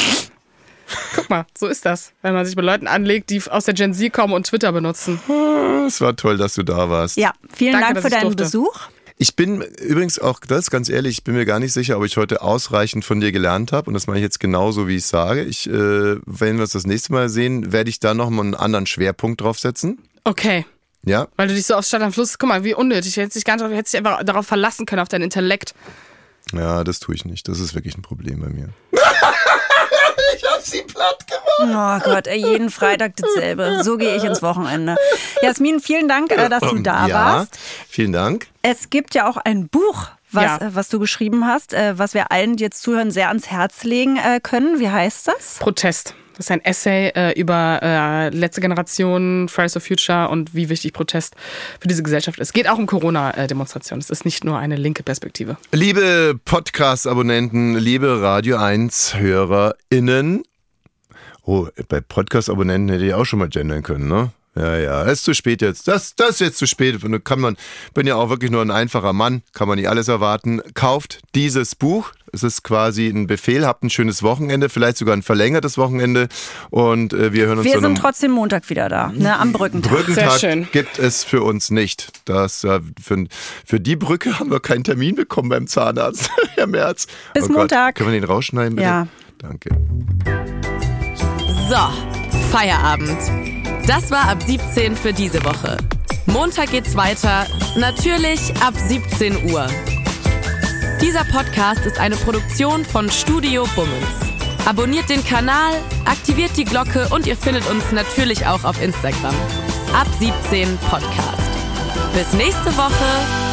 Guck mal, so ist das, wenn man sich mit Leuten anlegt, die aus der Gen Z kommen und Twitter benutzen. Ah, es war toll, dass du da warst. Ja, vielen Danke, Dank für deinen durfte. Besuch. Ich bin übrigens auch, das ganz ehrlich, ich bin mir gar nicht sicher, ob ich heute ausreichend von dir gelernt habe. Und das mache ich jetzt genauso, wie ich sage. Ich, äh, wenn wir uns das nächste Mal sehen, werde ich da nochmal einen anderen Schwerpunkt draufsetzen. Okay. Ja. Weil du dich so auf Stadt am Fluss, guck mal, wie unnötig. Du hättest dich, gar nicht, hättest dich einfach darauf verlassen können, auf dein Intellekt. Ja, das tue ich nicht. Das ist wirklich ein Problem bei mir. ich hab sie platt gemacht. Oh Gott, jeden Freitag dasselbe. So gehe ich ins Wochenende. Jasmin, vielen Dank, äh, dass du da ja, warst. Vielen Dank. Es gibt ja auch ein Buch, was, ja. Äh, was du geschrieben hast, äh, was wir allen, die jetzt zuhören, sehr ans Herz legen können. Wie heißt das? Protest. Das ist ein Essay äh, über äh, letzte Generation, Fridays for Future und wie wichtig Protest für diese Gesellschaft ist. Es geht auch um Corona-Demonstrationen. Es ist nicht nur eine linke Perspektive. Liebe Podcast-Abonnenten, liebe Radio 1-HörerInnen. Oh, bei Podcast-Abonnenten hätte ich auch schon mal gendern können, ne? Ja, ja, ist zu spät jetzt. Das, das ist jetzt zu spät. Kann man, bin ja auch wirklich nur ein einfacher Mann, kann man nicht alles erwarten. Kauft dieses Buch. Es ist quasi ein Befehl. Habt ein schönes Wochenende, vielleicht sogar ein verlängertes Wochenende. Und äh, wir hören uns Wir sind trotzdem Montag wieder da, ne, am Brückentag. Brückentag gibt es für uns nicht. Das, äh, für, für die Brücke haben wir keinen Termin bekommen beim Zahnarzt, Herr Merz. Bis oh Montag. Können wir den rausschneiden, bitte? Ja. Danke. So, Feierabend. Das war ab 17 für diese Woche. Montag geht's weiter, natürlich ab 17 Uhr. Dieser Podcast ist eine Produktion von Studio Bummens. Abonniert den Kanal, aktiviert die Glocke und ihr findet uns natürlich auch auf Instagram. Ab 17 Podcast. Bis nächste Woche.